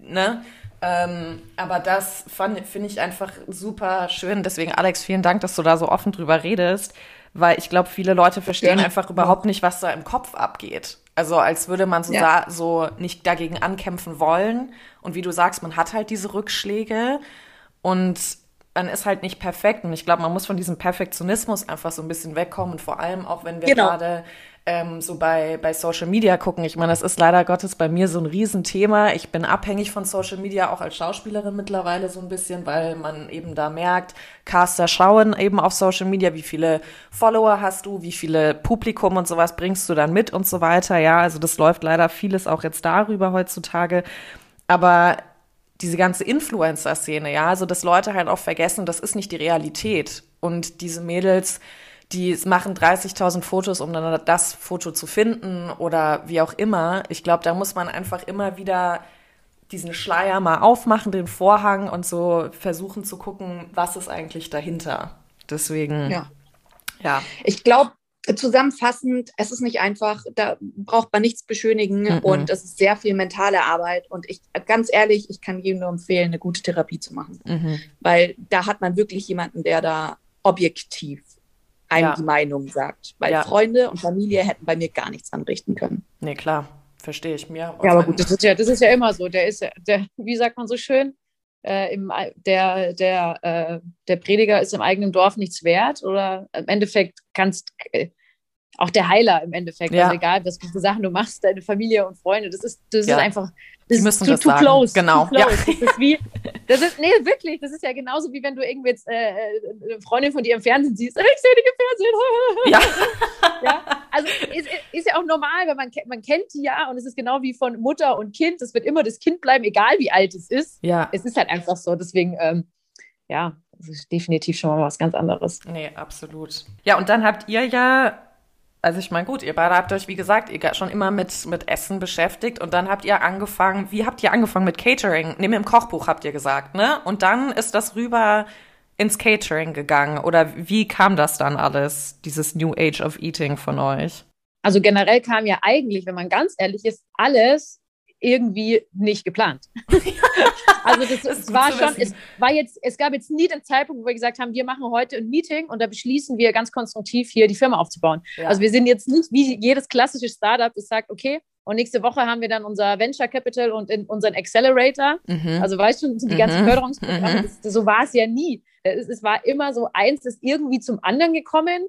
ne? Ähm, aber das finde ich einfach super schön. Deswegen, Alex, vielen Dank, dass du da so offen drüber redest, weil ich glaube, viele Leute verstehen ja. einfach überhaupt nicht, was da im Kopf abgeht. Also als würde man so, ja. so nicht dagegen ankämpfen wollen. Und wie du sagst, man hat halt diese Rückschläge und man ist halt nicht perfekt. Und ich glaube, man muss von diesem Perfektionismus einfach so ein bisschen wegkommen. Und vor allem auch, wenn wir genau. Ähm, so bei, bei Social Media gucken. Ich meine, das ist leider Gottes bei mir so ein Riesenthema. Ich bin abhängig von Social Media, auch als Schauspielerin mittlerweile so ein bisschen, weil man eben da merkt, Caster schauen eben auf Social Media, wie viele Follower hast du, wie viele Publikum und sowas bringst du dann mit und so weiter. Ja, also das läuft leider vieles auch jetzt darüber heutzutage. Aber diese ganze Influencer-Szene, ja, also dass Leute halt auch vergessen, das ist nicht die Realität. Und diese Mädels, die machen 30.000 Fotos, um dann das Foto zu finden oder wie auch immer. Ich glaube, da muss man einfach immer wieder diesen Schleier mal aufmachen, den Vorhang und so versuchen zu gucken, was ist eigentlich dahinter. Deswegen,
ja. ja. Ich glaube, zusammenfassend, es ist nicht einfach, da braucht man nichts beschönigen mm -mm. und es ist sehr viel mentale Arbeit. Und ich, ganz ehrlich, ich kann jedem nur empfehlen, eine gute Therapie zu machen, mm -hmm. weil da hat man wirklich jemanden, der da objektiv einem ja. die Meinung sagt. Weil ja. Freunde und Familie hätten bei mir gar nichts anrichten können.
Nee, klar, verstehe ich mir.
Ja, aber gut, das ist ja, das ist ja immer so. Der ist, der, wie sagt man so schön, äh, im, der, der, äh, der Prediger ist im eigenen Dorf nichts wert oder im Endeffekt kannst äh, auch der Heiler im Endeffekt, ja. also egal, was für Sachen du machst, deine Familie und Freunde, das ist, das ist einfach,
das müssen ist too, das too sagen. close. Genau.
Too close. Ja. Das ist wie, das ist, nee, wirklich, das ist ja genauso wie wenn du irgendwie jetzt äh, eine Freundin von dir im Fernsehen siehst. Ich sehe dich im Fernsehen. Ja. ja. Also ist, ist ja auch normal, weil man, man kennt die ja und es ist genau wie von Mutter und Kind. Es wird immer das Kind bleiben, egal wie alt es ist. Ja. Es ist halt einfach so. Deswegen, ähm, ja, das ist definitiv schon mal was ganz anderes.
Nee, absolut. Ja, und dann habt ihr ja also ich meine, gut, ihr beide habt euch, wie gesagt, ihr schon immer mit, mit Essen beschäftigt und dann habt ihr angefangen, wie habt ihr angefangen mit Catering? Neben dem Kochbuch habt ihr gesagt, ne? Und dann ist das rüber ins Catering gegangen oder wie kam das dann alles, dieses New Age of Eating von euch?
Also generell kam ja eigentlich, wenn man ganz ehrlich ist, alles irgendwie nicht geplant. also das, das war schon, es war jetzt, es gab jetzt nie den Zeitpunkt, wo wir gesagt haben, wir machen heute ein Meeting und da beschließen wir ganz konstruktiv hier die Firma aufzubauen. Ja. Also wir sind jetzt nicht wie jedes klassische Startup, das sagt, okay, und nächste Woche haben wir dann unser Venture Capital und unseren Accelerator. Mhm. Also weißt du, die ganzen mhm. Förderungsprogramme, mhm. das, so war es ja nie. Es, es war immer so, eins ist irgendwie zum anderen gekommen.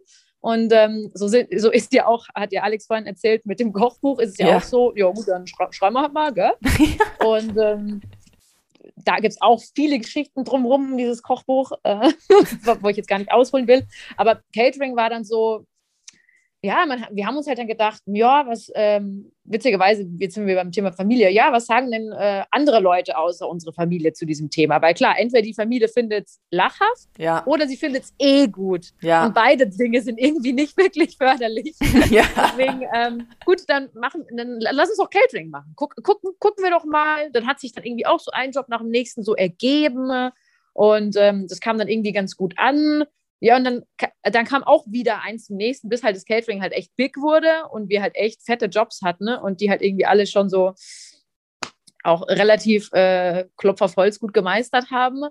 Und ähm, so, sind, so ist ja auch, hat ja Alex vorhin erzählt, mit dem Kochbuch ist es ja, ja auch so, ja gut, dann schrei schreiben wir halt mal, gell? Und ähm, da gibt es auch viele Geschichten drumherum, dieses Kochbuch, äh, wo ich jetzt gar nicht ausholen will. Aber Catering war dann so, ja, man, wir haben uns halt dann gedacht, ja, was, ähm, witzigerweise, jetzt sind wir beim Thema Familie, ja, was sagen denn äh, andere Leute außer unserer Familie zu diesem Thema? Weil klar, entweder die Familie findet es lachhaft ja. oder sie findet es eh gut. Ja. Und beide Dinge sind irgendwie nicht wirklich förderlich. Ja. Deswegen, ähm, gut, dann machen, dann lass uns doch Catering machen. Guck, gucken, gucken wir doch mal. Dann hat sich dann irgendwie auch so ein Job nach dem nächsten so ergeben. Und ähm, das kam dann irgendwie ganz gut an. Ja, und dann, dann kam auch wieder eins zum nächsten, bis halt das Catering halt echt big wurde und wir halt echt fette Jobs hatten ne? und die halt irgendwie alle schon so auch relativ äh, Klopf gut gemeistert haben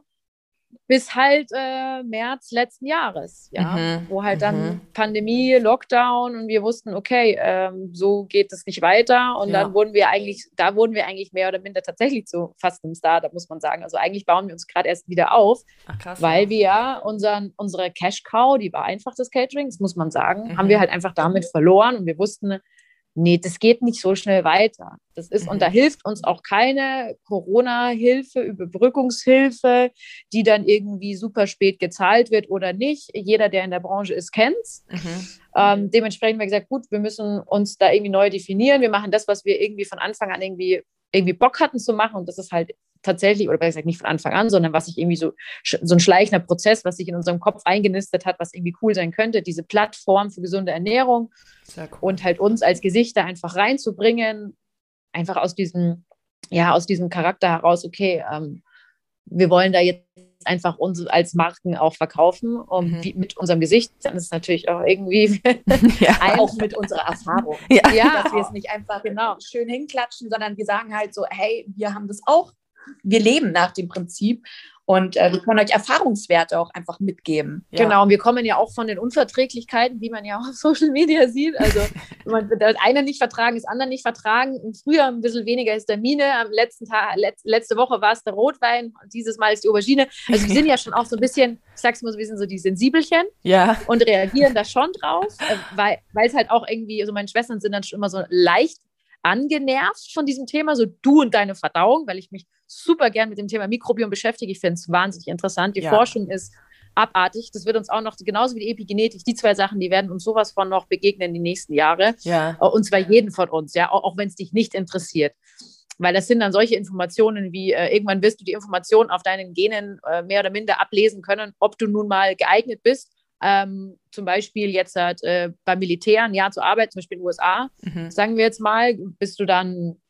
bis halt äh, März letzten Jahres, ja, mhm, wo halt dann mhm. Pandemie, Lockdown und wir wussten, okay, ähm, so geht es nicht weiter und ja. dann wurden wir eigentlich, da wurden wir eigentlich mehr oder minder tatsächlich zu fast einem Startup, muss man sagen. Also eigentlich bauen wir uns gerade erst wieder auf, Ach, krass, weil ja. wir ja unseren, unsere Cash Cow, die war einfach das Catering, das muss man sagen, mhm. haben wir halt einfach damit verloren und wir wussten, nee, das geht nicht so schnell weiter. Das ist, mhm. und da hilft uns auch keine Corona-Hilfe, Überbrückungshilfe, die dann irgendwie super spät gezahlt wird oder nicht. Jeder, der in der Branche ist, kennt's. Mhm. Ähm, dementsprechend haben wir gesagt, gut, wir müssen uns da irgendwie neu definieren. Wir machen das, was wir irgendwie von Anfang an irgendwie, irgendwie Bock hatten zu machen. Und das ist halt tatsächlich, oder besser gesagt nicht von Anfang an, sondern was sich irgendwie so, so ein schleichender Prozess, was sich in unserem Kopf eingenistet hat, was irgendwie cool sein könnte, diese Plattform für gesunde Ernährung cool. und halt uns als Gesichter einfach reinzubringen, einfach aus diesem, ja, aus diesem Charakter heraus, okay, ähm, wir wollen da jetzt einfach uns als Marken auch verkaufen um, mhm. mit unserem Gesicht. Dann ist es natürlich auch irgendwie ja. auch mit unserer Erfahrung.
Ja, ja dass wir es nicht einfach genau schön hinklatschen, sondern wir sagen halt so, hey, wir haben das auch wir leben nach dem Prinzip und äh, wir können euch Erfahrungswerte auch einfach mitgeben.
Ja. Genau, und wir kommen ja auch von den Unverträglichkeiten, wie man ja auch auf Social Media sieht. Also man, das eine nicht vertragen, das andere nicht vertragen. Im Frühjahr ein bisschen weniger Histamine, am letzten Tag, letz, letzte Woche war es der Rotwein und dieses Mal ist die Aubergine. Also wir sind ja schon auch so ein bisschen, ich sag's mal so, wir sind so die Sensibelchen
ja.
und reagieren da schon drauf, äh, weil es halt auch irgendwie, also meine Schwestern sind dann schon immer so leicht angenervt von diesem Thema, so du und deine Verdauung, weil ich mich super gern mit dem Thema Mikrobiom beschäftige. Ich finde es wahnsinnig interessant. Die ja. Forschung ist abartig. Das wird uns auch noch, genauso wie die Epigenetik, die zwei Sachen, die werden uns sowas von noch begegnen die nächsten Jahre.
Ja.
Äh, und zwar jeden von uns, ja, auch, auch wenn es dich nicht interessiert. Weil das sind dann solche Informationen wie, äh, irgendwann wirst du die Informationen auf deinen Genen äh, mehr oder minder ablesen können, ob du nun mal geeignet bist ähm, zum Beispiel jetzt halt, äh, beim Militär ein Jahr zu arbeiten, zum Beispiel in den USA, mhm. sagen wir jetzt mal, bist du dann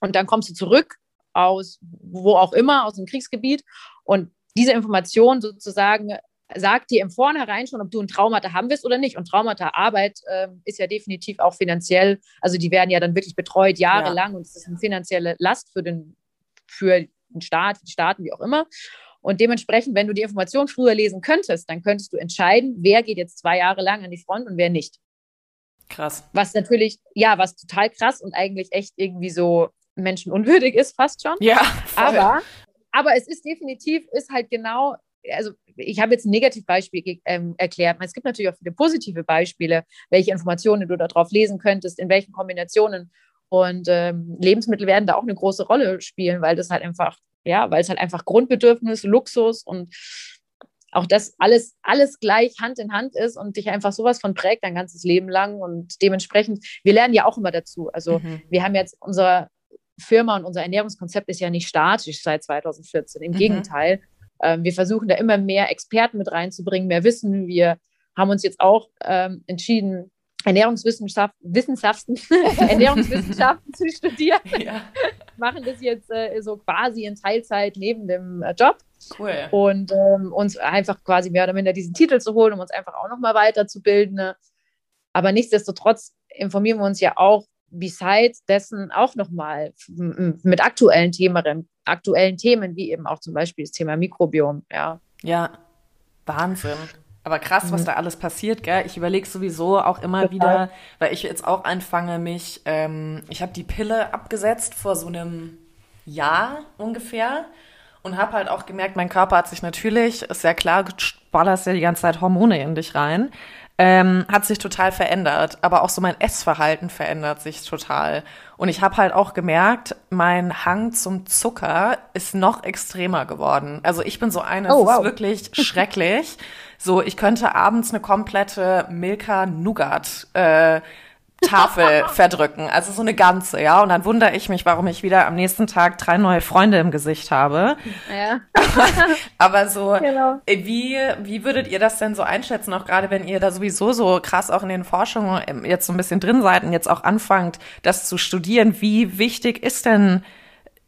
und dann kommst du zurück aus wo auch immer, aus dem Kriegsgebiet und diese Information sozusagen sagt dir im Vornherein schon, ob du ein Traumata haben wirst oder nicht. Und Traumata Arbeit äh, ist ja definitiv auch finanziell, also die werden ja dann wirklich betreut jahrelang ja. und es ist eine finanzielle Last für den, für den Staat, für die Staaten, wie auch immer. Und dementsprechend, wenn du die Information früher lesen könntest, dann könntest du entscheiden, wer geht jetzt zwei Jahre lang an die Front und wer nicht.
Krass.
Was natürlich, ja, was total krass und eigentlich echt irgendwie so menschenunwürdig ist, fast schon.
Ja.
Voll. Aber, aber es ist definitiv, ist halt genau, also ich habe jetzt ein Negativbeispiel ähm, erklärt. Es gibt natürlich auch viele positive Beispiele, welche Informationen du darauf lesen könntest, in welchen Kombinationen. Und ähm, Lebensmittel werden da auch eine große Rolle spielen, weil das halt einfach ja, weil es halt einfach Grundbedürfnis, Luxus und auch das alles, alles gleich Hand in Hand ist und dich einfach sowas von prägt dein ganzes Leben lang. Und dementsprechend, wir lernen ja auch immer dazu. Also mhm. wir haben jetzt unsere Firma und unser Ernährungskonzept ist ja nicht statisch seit 2014. Im mhm. Gegenteil, äh, wir versuchen da immer mehr Experten mit reinzubringen, mehr Wissen. Wir haben uns jetzt auch ähm, entschieden, Ernährungswissenschaften, Wissenschaften, Ernährungswissenschaften zu studieren. Ja. Machen das jetzt äh, so quasi in Teilzeit neben dem äh, Job.
Cool.
Und ähm, uns einfach quasi mehr oder minder diesen Titel zu holen, um uns einfach auch nochmal weiterzubilden. Ne? Aber nichtsdestotrotz informieren wir uns ja auch besides dessen auch nochmal mit aktuellen Themen, aktuellen Themen, wie eben auch zum Beispiel das Thema Mikrobiom. Ja,
ja Wahnsinn. Aber krass, was mhm. da alles passiert, gell? Ich überlege sowieso auch immer Total. wieder, weil ich jetzt auch anfange, mich, ähm, ich habe die Pille abgesetzt vor so einem Jahr ungefähr und habe halt auch gemerkt, mein Körper hat sich natürlich, ist ja klar, ballerst ja die ganze Zeit Hormone in dich rein, ähm, hat sich total verändert. Aber auch so mein Essverhalten verändert sich total. Und ich habe halt auch gemerkt, mein Hang zum Zucker ist noch extremer geworden. Also ich bin so eine, oh, wow. ist wirklich schrecklich. So, ich könnte abends eine komplette Milka Nougat äh, Tafel verdrücken, also so eine ganze, ja. Und dann wundere ich mich, warum ich wieder am nächsten Tag drei neue Freunde im Gesicht habe.
Ja.
Aber so, genau. wie, wie würdet ihr das denn so einschätzen, auch gerade wenn ihr da sowieso so krass auch in den Forschungen jetzt so ein bisschen drin seid und jetzt auch anfangt, das zu studieren? Wie wichtig ist denn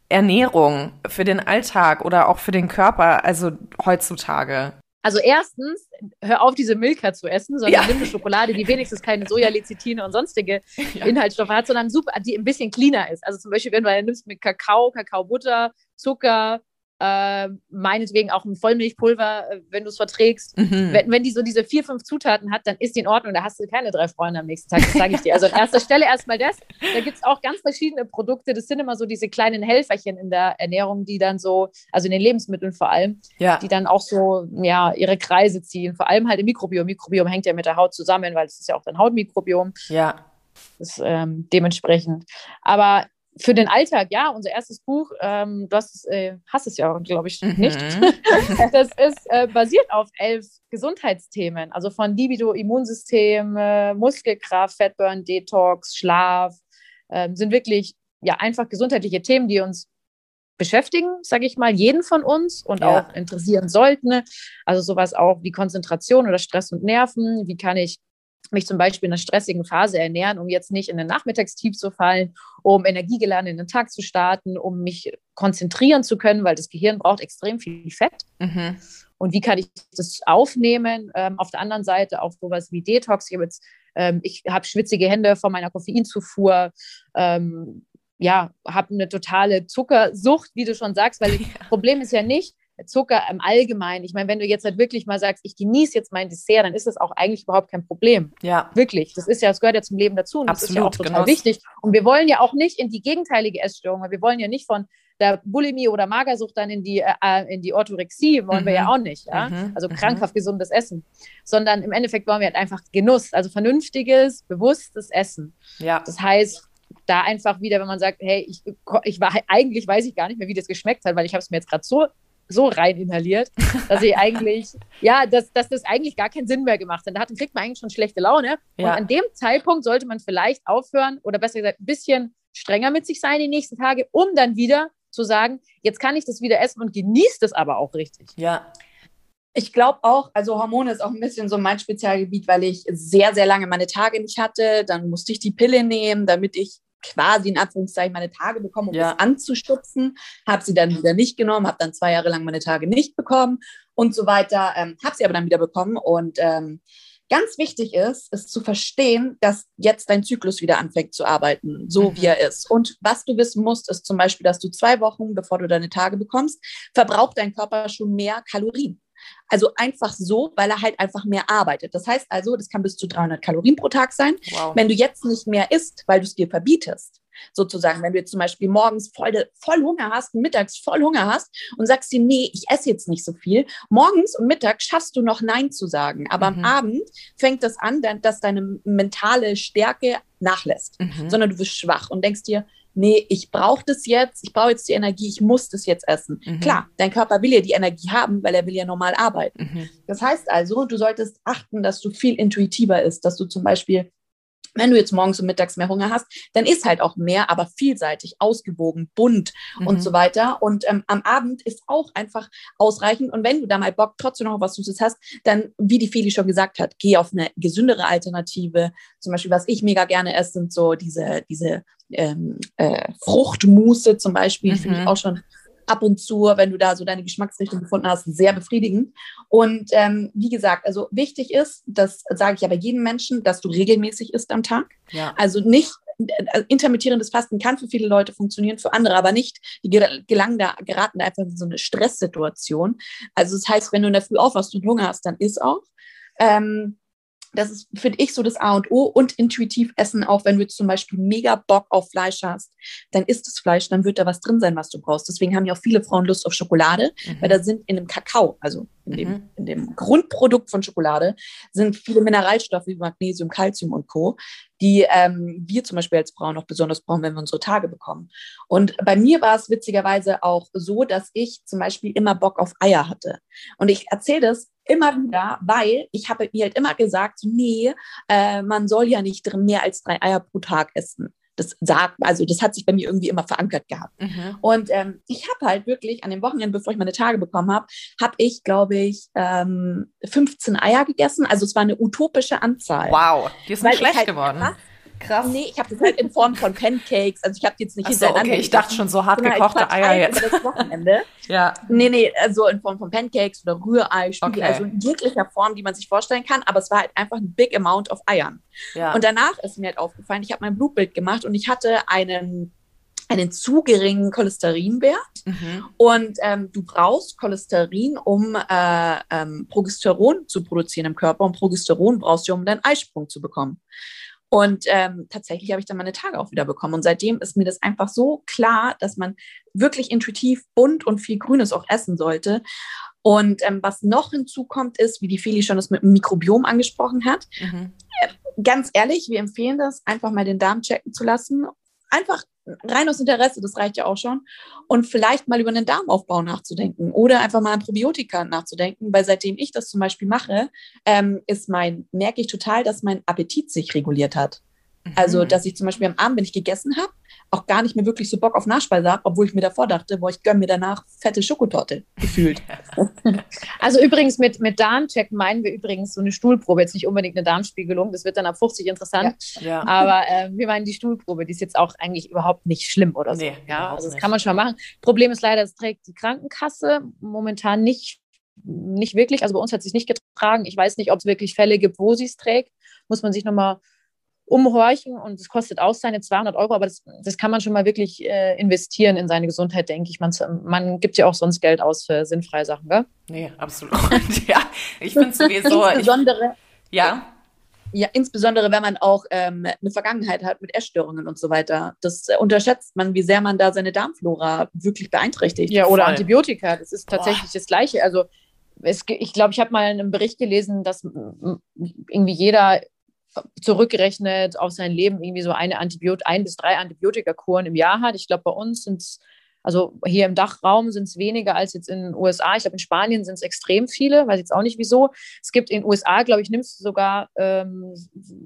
Ernährung für den Alltag oder auch für den Körper, also heutzutage?
Also erstens, hör auf, diese Milka zu essen, sondern ja. nimm eine Schokolade, die wenigstens keine Sojalecithine und sonstige ja. Inhaltsstoffe hat, sondern super, die ein bisschen cleaner ist. Also zum Beispiel, wenn du eine nimmst mit Kakao, Kakaobutter, Zucker, äh, meinetwegen auch ein Vollmilchpulver, äh, wenn du es verträgst. Mhm. Wenn, wenn die so diese vier, fünf Zutaten hat, dann ist die in Ordnung. Da hast du keine drei Freunde am nächsten Tag, das sage ich dir. Also an erster Stelle erstmal das. Da gibt es auch ganz verschiedene Produkte. Das sind immer so diese kleinen Helferchen in der Ernährung, die dann so, also in den Lebensmitteln vor allem,
ja.
die dann auch so, ja, ihre Kreise ziehen. Vor allem halt im Mikrobiom. Mikrobiom hängt ja mit der Haut zusammen, weil es ist ja auch dein Hautmikrobiom.
Ja.
Das, ähm, dementsprechend. Aber für den Alltag, ja, unser erstes Buch, ähm, du hast es, äh, hast es ja, glaube ich, mhm. nicht. das ist äh, basiert auf elf Gesundheitsthemen, also von Libido, Immunsystem, äh, Muskelkraft, Fettburn, Detox, Schlaf, ähm, sind wirklich ja einfach gesundheitliche Themen, die uns beschäftigen, sage ich mal, jeden von uns und ja. auch interessieren sollten. Also sowas auch wie Konzentration oder Stress und Nerven. Wie kann ich mich zum Beispiel in einer stressigen Phase ernähren, um jetzt nicht in den Nachmittagstief zu fallen, um energiegeladen in den Tag zu starten, um mich konzentrieren zu können, weil das Gehirn braucht extrem viel Fett. Mhm. Und wie kann ich das aufnehmen? Ähm, auf der anderen Seite auch sowas wie Detox. Ich habe ähm, habe schwitzige Hände von meiner Koffeinzufuhr. Ähm, ja, habe eine totale Zuckersucht, wie du schon sagst, weil das Problem ist ja nicht, Zucker im Allgemeinen. Ich meine, wenn du jetzt halt wirklich mal sagst, ich genieße jetzt mein Dessert, dann ist das auch eigentlich überhaupt kein Problem.
Ja.
Wirklich. Das ist ja, das gehört ja zum Leben dazu und Absolut, das ist ja auch total genau. wichtig. Und wir wollen ja auch nicht in die gegenteilige Essstörung, weil wir wollen ja nicht von der Bulimie oder Magersucht dann in die, äh, in die Orthorexie, wollen mhm. wir ja mhm. auch nicht. Ja? Mhm. Also mhm. krankhaft gesundes Essen. Sondern im Endeffekt wollen wir halt einfach Genuss, also vernünftiges, bewusstes Essen.
Ja.
Das heißt, da einfach wieder, wenn man sagt, hey, ich, ich war eigentlich weiß ich gar nicht mehr, wie das geschmeckt hat, weil ich habe es mir jetzt gerade so so rein inhaliert, dass ich eigentlich, ja, dass, dass das eigentlich gar keinen Sinn mehr gemacht hat. Da kriegt man eigentlich schon schlechte Laune. Ja. Und an dem Zeitpunkt sollte man vielleicht aufhören oder besser gesagt ein bisschen strenger mit sich sein die nächsten Tage, um dann wieder zu sagen, jetzt kann ich das wieder essen und genieße das aber auch richtig.
Ja.
Ich glaube auch, also Hormone ist auch ein bisschen so mein Spezialgebiet, weil ich sehr, sehr lange meine Tage nicht hatte. Dann musste ich die Pille nehmen, damit ich quasi in Anführungszeichen meine Tage bekommen, um ja. das anzustupfen. Habe sie dann wieder nicht genommen, habe dann zwei Jahre lang meine Tage nicht bekommen und so weiter. Ähm, habe sie aber dann wieder bekommen und ähm, ganz wichtig ist, ist zu verstehen, dass jetzt dein Zyklus wieder anfängt zu arbeiten, so mhm. wie er ist. Und was du wissen musst, ist zum Beispiel, dass du zwei Wochen, bevor du deine Tage bekommst, verbraucht dein Körper schon mehr Kalorien. Also einfach so, weil er halt einfach mehr arbeitet. Das heißt also, das kann bis zu 300 Kalorien pro Tag sein. Wow. Wenn du jetzt nicht mehr isst, weil du es dir verbietest, sozusagen, wenn du jetzt zum Beispiel morgens voll, voll Hunger hast, mittags voll Hunger hast und sagst dir, nee, ich esse jetzt nicht so viel, morgens und mittags schaffst du noch Nein zu sagen. Aber mhm. am Abend fängt das an, dass deine mentale Stärke nachlässt, mhm. sondern du wirst schwach und denkst dir, nee, ich brauche das jetzt, ich brauche jetzt die Energie, ich muss das jetzt essen. Mhm. Klar, dein Körper will ja die Energie haben, weil er will ja normal arbeiten. Mhm. Das heißt also, du solltest achten, dass du viel intuitiver ist, dass du zum Beispiel wenn du jetzt morgens und mittags mehr Hunger hast, dann ist halt auch mehr, aber vielseitig, ausgewogen, bunt mhm. und so weiter. Und ähm, am Abend ist auch einfach ausreichend. Und wenn du da mal Bock trotzdem noch was Süßes hast, dann, wie die Feli schon gesagt hat, geh auf eine gesündere Alternative. Zum Beispiel, was ich mega gerne esse, sind so diese, diese ähm, äh, Fruchtmuße zum Beispiel, mhm. finde ich auch schon ab und zu, wenn du da so deine Geschmacksrichtung gefunden hast, sehr befriedigend. Und ähm, wie gesagt, also wichtig ist, das sage ich aber jedem Menschen, dass du regelmäßig isst am Tag. Ja. Also nicht äh, intermittierendes Fasten kann für viele Leute funktionieren, für andere aber nicht. Die gelangen da, geraten da einfach in so eine Stresssituation. Also das heißt, wenn du in der Früh aufwachst und Hunger hast, dann isst auch. Ähm, das ist, finde ich, so das A und O und intuitiv essen, auch wenn du zum Beispiel mega Bock auf Fleisch hast, dann isst das Fleisch, dann wird da was drin sein, was du brauchst. Deswegen haben ja auch viele Frauen Lust auf Schokolade, mhm. weil da sind in dem Kakao, also in dem, mhm. in dem Grundprodukt von Schokolade, sind viele Mineralstoffe wie Magnesium, Calcium und Co., die ähm, wir zum Beispiel als Frauen noch besonders brauchen, wenn wir unsere Tage bekommen. Und bei mir war es witzigerweise auch so, dass ich zum Beispiel immer Bock auf Eier hatte. Und ich erzähle das immer wieder, weil ich habe mir halt immer gesagt, nee, äh, man soll ja nicht mehr als drei Eier pro Tag essen. Das sagt, also das hat sich bei mir irgendwie immer verankert gehabt. Mhm. Und ähm, ich habe halt wirklich an dem Wochenende, bevor ich meine Tage bekommen habe, habe ich, glaube ich, ähm, 15 Eier gegessen. Also es war eine utopische Anzahl.
Wow, die ist nicht schlecht halt geworden. Krass,
krass. Nee, ich habe das halt in Form von Pancakes. Also ich habe jetzt nicht
Ach so, okay, ich dachte schon so hart gekochte Eier jetzt.
Das Wochenende.
ja.
Nee, nee, also in Form von Pancakes oder Rührei, Spiegelei, okay. also in jeglicher Form, die man sich vorstellen kann. Aber es war halt einfach ein big amount of Eiern. Ja. Und danach ist mir halt aufgefallen, ich habe mein Blutbild gemacht und ich hatte einen einen zu geringen Cholesterinwert. Mhm. Und ähm, du brauchst Cholesterin, um äh, ähm, Progesteron zu produzieren im Körper. Und Progesteron brauchst du, um deinen Eisprung zu bekommen. Und ähm, tatsächlich habe ich dann meine Tage auch wieder bekommen. Und seitdem ist mir das einfach so klar, dass man wirklich intuitiv bunt und viel Grünes auch essen sollte. Und ähm, was noch hinzukommt, ist, wie die Feli schon das mit dem Mikrobiom angesprochen hat. Mhm. Äh, ganz ehrlich, wir empfehlen das, einfach mal den Darm checken zu lassen. Einfach rein aus Interesse, das reicht ja auch schon. Und vielleicht mal über einen Darmaufbau nachzudenken oder einfach mal an Probiotika nachzudenken, weil seitdem ich das zum Beispiel mache, ähm, ist mein, merke ich total, dass mein Appetit sich reguliert hat. Also, mhm. dass ich zum Beispiel am Abend, wenn ich gegessen habe, auch gar nicht mehr wirklich so Bock auf Nachspeise habe, obwohl ich mir davor dachte, boah, ich gönne mir danach fette Schokotorte gefühlt.
Also übrigens mit, mit Darmcheck meinen wir übrigens so eine Stuhlprobe, jetzt nicht unbedingt eine Darmspiegelung, das wird dann ab 50 interessant, ja. Ja. aber äh, wir meinen die Stuhlprobe, die ist jetzt auch eigentlich überhaupt nicht schlimm oder so. Nee, ja, also das nicht. kann man schon machen. Problem ist leider, es trägt die Krankenkasse momentan nicht nicht wirklich, also bei uns hat es sich nicht getragen. Ich weiß nicht, ob es wirklich Fälle gibt, wo sie es trägt. Muss man sich nochmal umhorchen und es kostet auch seine 200 Euro, aber das, das kann man schon mal wirklich äh, investieren in seine Gesundheit, denke ich. Man, man gibt ja auch sonst Geld aus für sinnfreie Sachen, gell?
Nee, absolut. ja, ich finde sowieso.
Insbesondere. Ich, ja. Ja, insbesondere wenn man auch ähm, eine Vergangenheit hat mit Essstörungen und so weiter. Das äh, unterschätzt man, wie sehr man da seine Darmflora wirklich beeinträchtigt.
Ja, oder Voll. Antibiotika. Das ist tatsächlich Boah. das Gleiche. Also es, ich glaube, ich habe mal einen Bericht gelesen, dass irgendwie jeder zurückgerechnet auf sein Leben irgendwie so eine Antibiot ein bis drei Antibiotikakuren im Jahr hat. Ich glaube, bei uns sind es, also hier im Dachraum sind es weniger als jetzt in den USA. Ich glaube, in Spanien sind es extrem viele, weiß jetzt auch nicht wieso. Es gibt in den USA, glaube ich, nimmst du sogar ähm,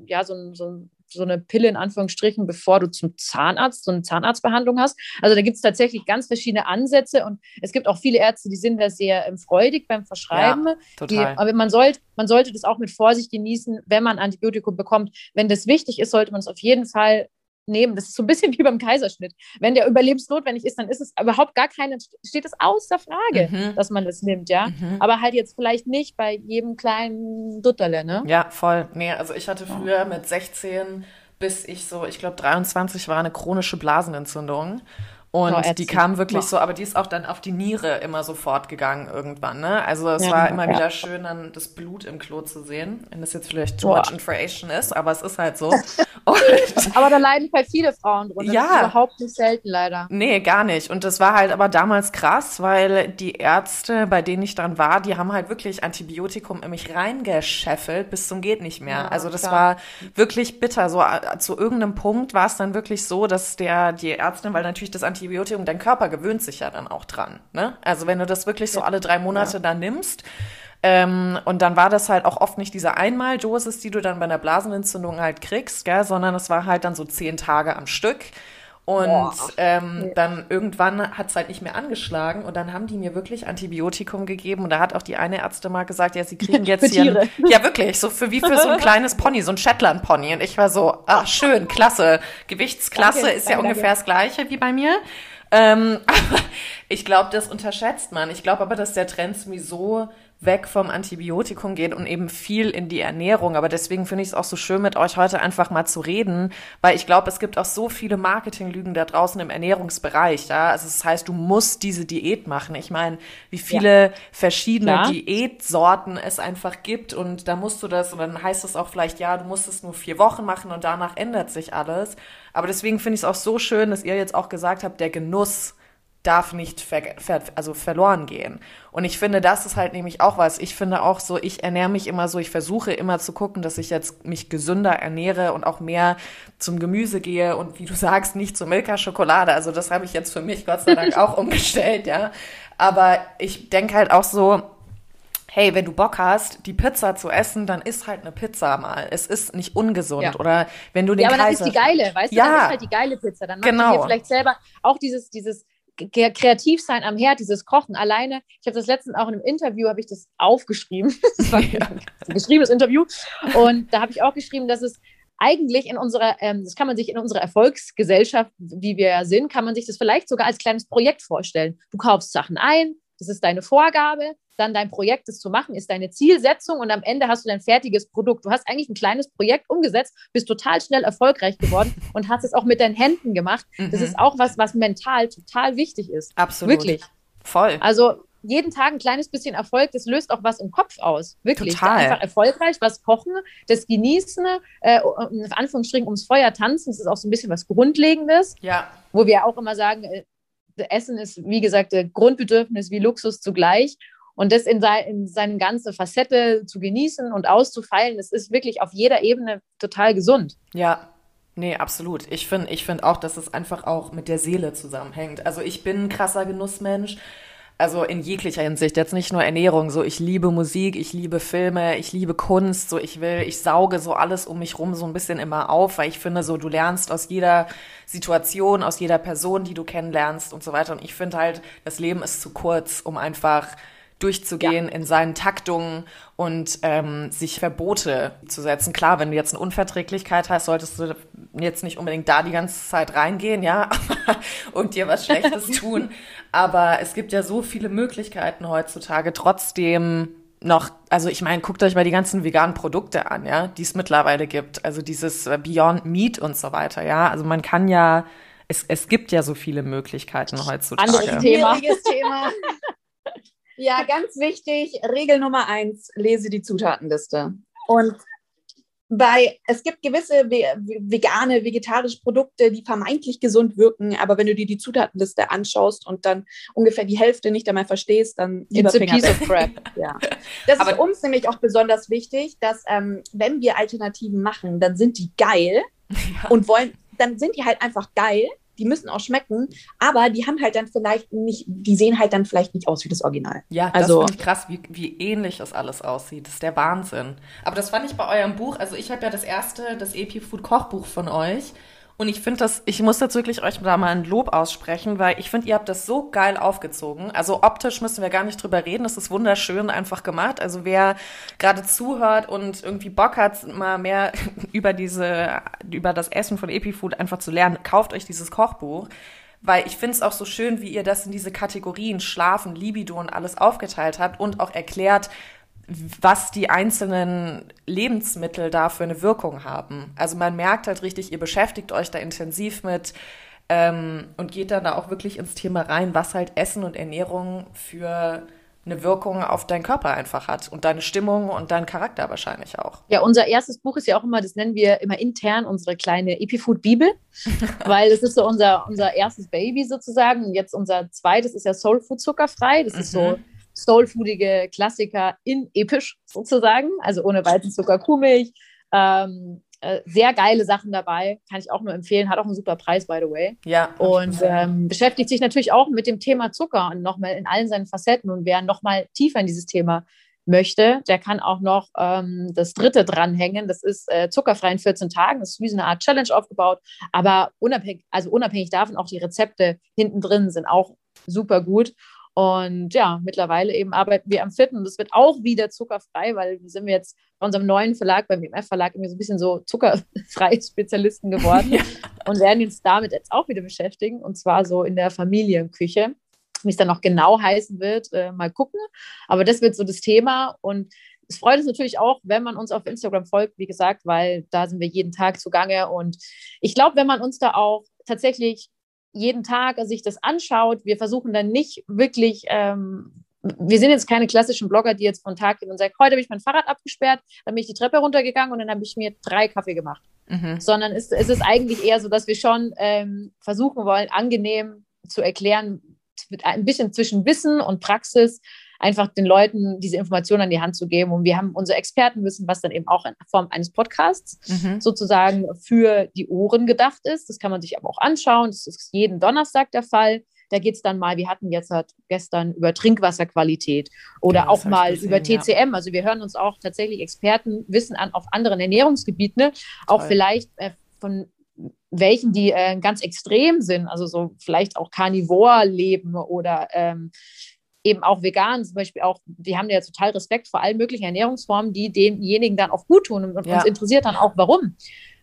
ja, so, so, so eine Pille in Anführungsstrichen, bevor du zum Zahnarzt, so eine Zahnarztbehandlung hast. Also da gibt es tatsächlich ganz verschiedene Ansätze und es gibt auch viele Ärzte, die sind da sehr ähm, freudig beim Verschreiben. Ja, total. Die, aber man sollte, man sollte das auch mit Vorsicht genießen, wenn man Antibiotikum bekommt. Wenn das wichtig ist, sollte man es auf jeden Fall nehmen. Das ist so ein bisschen wie beim Kaiserschnitt. Wenn der überlebensnotwendig ist, dann ist es überhaupt gar keine, steht es außer Frage, mhm. dass man das nimmt, ja. Mhm. Aber halt jetzt vielleicht nicht bei jedem kleinen Dutterle, ne?
Ja, voll. Nee, also ich hatte früher mit 16 bis ich so, ich glaube 23 war eine chronische Blasenentzündung. Und oh, die kam wirklich so, aber die ist auch dann auf die Niere immer sofort gegangen irgendwann. Ne? Also es ja, war immer ja. wieder schön, dann das Blut im Klo zu sehen. Wenn das jetzt vielleicht too Boah. much information ist, aber es ist halt so.
aber da leiden halt viele Frauen drunter. Ja. Das ist überhaupt nicht selten leider.
Nee, gar nicht. Und das war halt aber damals krass, weil die Ärzte, bei denen ich dann war, die haben halt wirklich Antibiotikum in mich reingescheffelt bis zum geht nicht mehr. Ja, also das klar. war wirklich bitter. So äh, zu irgendeinem Punkt war es dann wirklich so, dass der die Ärztin, weil natürlich das Antibiotikum Antibiotikum, dein Körper gewöhnt sich ja dann auch dran. Ne? Also wenn du das wirklich so alle drei Monate ja. dann nimmst, ähm, und dann war das halt auch oft nicht diese Einmaldosis, die du dann bei einer Blasenentzündung halt kriegst, gell, sondern es war halt dann so zehn Tage am Stück. Und ähm, dann irgendwann hat es halt nicht mehr angeschlagen und dann haben die mir wirklich Antibiotikum gegeben und da hat auch die eine Ärztin mal gesagt, ja, sie kriegen jetzt hier, ja wirklich, so für wie für so ein kleines Pony, so ein Shetland Pony und ich war so, ach schön, klasse, Gewichtsklasse danke, ist ja danke, ungefähr danke. das gleiche wie bei mir. Ähm, aber ich glaube, das unterschätzt man. Ich glaube aber, dass der Trend sowieso weg vom Antibiotikum geht und eben viel in die Ernährung. Aber deswegen finde ich es auch so schön, mit euch heute einfach mal zu reden, weil ich glaube, es gibt auch so viele Marketinglügen da draußen im Ernährungsbereich. Ja? Also das heißt, du musst diese Diät machen. Ich meine, wie viele ja. verschiedene Klar. Diätsorten es einfach gibt und da musst du das und dann heißt es auch vielleicht, ja, du musst es nur vier Wochen machen und danach ändert sich alles. Aber deswegen finde ich es auch so schön, dass ihr jetzt auch gesagt habt, der Genuss darf nicht ver ver also verloren gehen. Und ich finde, das ist halt nämlich auch was. Ich finde auch so, ich ernähre mich immer so, ich versuche immer zu gucken, dass ich jetzt mich gesünder ernähre und auch mehr zum Gemüse gehe und wie du sagst, nicht zur Milka-Schokolade. Also das habe ich jetzt für mich Gott sei Dank auch umgestellt, ja. Aber ich denke halt auch so, hey, wenn du Bock hast, die Pizza zu essen, dann isst halt eine Pizza mal. Es ist nicht ungesund. Ja. Oder wenn du den Ja,
aber Kaiser dann ist die geile, weißt ja. du? Dann ist halt die geile Pizza. Dann machst genau. du dir vielleicht selber auch dieses, dieses kreativ sein am Herd, dieses Kochen alleine. Ich habe das letztens auch in einem Interview, habe ich das aufgeschrieben. Das war ein geschriebenes Interview. Und da habe ich auch geschrieben, dass es eigentlich in unserer, ähm, das kann man sich in unserer Erfolgsgesellschaft, wie wir ja sind, kann man sich das vielleicht sogar als kleines Projekt vorstellen. Du kaufst Sachen ein, das ist deine Vorgabe, dann dein Projekt, das zu machen, ist deine Zielsetzung und am Ende hast du dein fertiges Produkt. Du hast eigentlich ein kleines Projekt umgesetzt, bist total schnell erfolgreich geworden und hast es auch mit deinen Händen gemacht. Mhm. Das ist auch was, was mental total wichtig ist.
Absolut.
Wirklich.
Voll.
Also jeden Tag ein kleines bisschen Erfolg, das löst auch was im Kopf aus. Wirklich. Total. Einfach erfolgreich, was kochen, das genießen, äh, in Anführungsstrichen ums Feuer tanzen, das ist auch so ein bisschen was Grundlegendes.
Ja.
Wo wir auch immer sagen, äh, Essen ist, wie gesagt, Grundbedürfnis wie Luxus zugleich. Und das in, sei, in seine ganze Facette zu genießen und auszufeilen, das ist wirklich auf jeder Ebene total gesund.
Ja, Nee, absolut. Ich finde ich find auch, dass es einfach auch mit der Seele zusammenhängt. Also ich bin ein krasser Genussmensch. Also in jeglicher Hinsicht, jetzt nicht nur Ernährung, so ich liebe Musik, ich liebe Filme, ich liebe Kunst, so ich will, ich sauge so alles um mich rum so ein bisschen immer auf, weil ich finde so, du lernst aus jeder Situation, aus jeder Person, die du kennenlernst und so weiter. Und ich finde halt, das Leben ist zu kurz, um einfach durchzugehen ja. in seinen Taktungen und ähm, sich Verbote zu setzen. Klar, wenn du jetzt eine Unverträglichkeit hast, solltest du jetzt nicht unbedingt da die ganze Zeit reingehen, ja, und dir was Schlechtes tun. Aber es gibt ja so viele Möglichkeiten heutzutage, trotzdem noch, also ich meine, guckt euch mal die ganzen veganen Produkte an, ja, die es mittlerweile gibt. Also dieses äh, Beyond Meat und so weiter, ja. Also man kann ja, es, es gibt ja so viele Möglichkeiten heutzutage.
Anderes Thema. Thema. Ja, ganz wichtig, Regel Nummer eins, lese die Zutatenliste. Und bei, es gibt gewisse vegane, vegetarische Produkte, die vermeintlich gesund wirken, aber wenn du dir die Zutatenliste anschaust und dann ungefähr die Hälfte nicht einmal verstehst, dann
It's a piece of crap.
ja. Das aber ist uns nämlich auch besonders wichtig, dass ähm, wenn wir Alternativen machen, dann sind die geil ja. und wollen, dann sind die halt einfach geil die müssen auch schmecken, aber die haben halt dann vielleicht nicht, die sehen halt dann vielleicht nicht aus wie das Original.
Ja, also, das finde ich krass, wie, wie ähnlich das alles aussieht. Das ist der Wahnsinn. Aber das fand ich bei eurem Buch, also ich habe ja das erste, das EP Food Kochbuch von euch und ich finde das, ich muss jetzt wirklich euch da mal ein Lob aussprechen, weil ich finde, ihr habt das so geil aufgezogen. Also optisch müssen wir gar nicht drüber reden. Das ist wunderschön einfach gemacht. Also wer gerade zuhört und irgendwie Bock hat, mal mehr über diese, über das Essen von Epifood einfach zu lernen, kauft euch dieses Kochbuch. Weil ich finde es auch so schön, wie ihr das in diese Kategorien Schlafen, Libido und alles aufgeteilt habt und auch erklärt, was die einzelnen Lebensmittel da für eine Wirkung haben. Also man merkt halt richtig, ihr beschäftigt euch da intensiv mit ähm, und geht dann da auch wirklich ins Thema rein, was halt Essen und Ernährung für eine Wirkung auf deinen Körper einfach hat und deine Stimmung und deinen Charakter wahrscheinlich auch.
Ja, unser erstes Buch ist ja auch immer, das nennen wir immer intern unsere kleine Epifood-Bibel, weil es ist so unser, unser erstes Baby sozusagen. Und jetzt unser zweites ist ja Soul Food zuckerfrei. Das mhm. ist so mhm soulfoodige Klassiker in episch sozusagen, also ohne Weizenzucker, Kuhmilch. Ähm, äh, sehr geile Sachen dabei, kann ich auch nur empfehlen, hat auch einen super Preis, by the way.
Ja.
Und ähm, beschäftigt sich natürlich auch mit dem Thema Zucker und nochmal in allen seinen Facetten. Und wer nochmal tiefer in dieses Thema möchte, der kann auch noch ähm, das dritte dranhängen. Das ist äh, zuckerfrei in 14 Tagen. Das ist wie so eine Art Challenge aufgebaut. Aber unabhängig, also unabhängig davon, auch die Rezepte hinten drin sind auch super gut. Und ja, mittlerweile eben arbeiten wir am vierten und das wird auch wieder zuckerfrei, weil wir sind jetzt bei unserem neuen Verlag, beim WMF-Verlag, irgendwie so ein bisschen so zuckerfreie Spezialisten geworden ja. und werden uns damit jetzt auch wieder beschäftigen und zwar so in der Familienküche. Wie es dann noch genau heißen wird, äh, mal gucken. Aber das wird so das Thema und es freut uns natürlich auch, wenn man uns auf Instagram folgt, wie gesagt, weil da sind wir jeden Tag zugange. Und ich glaube, wenn man uns da auch tatsächlich jeden Tag sich das anschaut. Wir versuchen dann nicht wirklich, ähm, wir sind jetzt keine klassischen Blogger, die jetzt von Tag gehen und sagen, heute habe ich mein Fahrrad abgesperrt, dann bin ich die Treppe runtergegangen und dann habe ich mir drei Kaffee gemacht. Mhm. Sondern es, es, ist eigentlich eher so, dass wir schon ähm, versuchen wollen, angenehm zu erklären, ein bisschen zwischen Wissen und Praxis, einfach den Leuten diese Informationen an die Hand zu geben. Und wir haben unser Expertenwissen, was dann eben auch in Form eines Podcasts mhm. sozusagen für die Ohren gedacht ist. Das kann man sich aber auch anschauen. Das ist jeden Donnerstag der Fall. Da geht es dann mal, wir hatten jetzt halt gestern über Trinkwasserqualität oder ja, auch mal gesehen, über TCM. Ja. Also wir hören uns auch tatsächlich Expertenwissen an auf anderen Ernährungsgebieten, ne? auch vielleicht äh, von welchen, die äh, ganz extrem sind, also so vielleicht auch Carnivore leben oder ähm, eben auch vegan, zum Beispiel auch, die haben ja total Respekt vor allen möglichen Ernährungsformen, die demjenigen dann auch gut tun und, ja. uns interessiert dann auch, warum.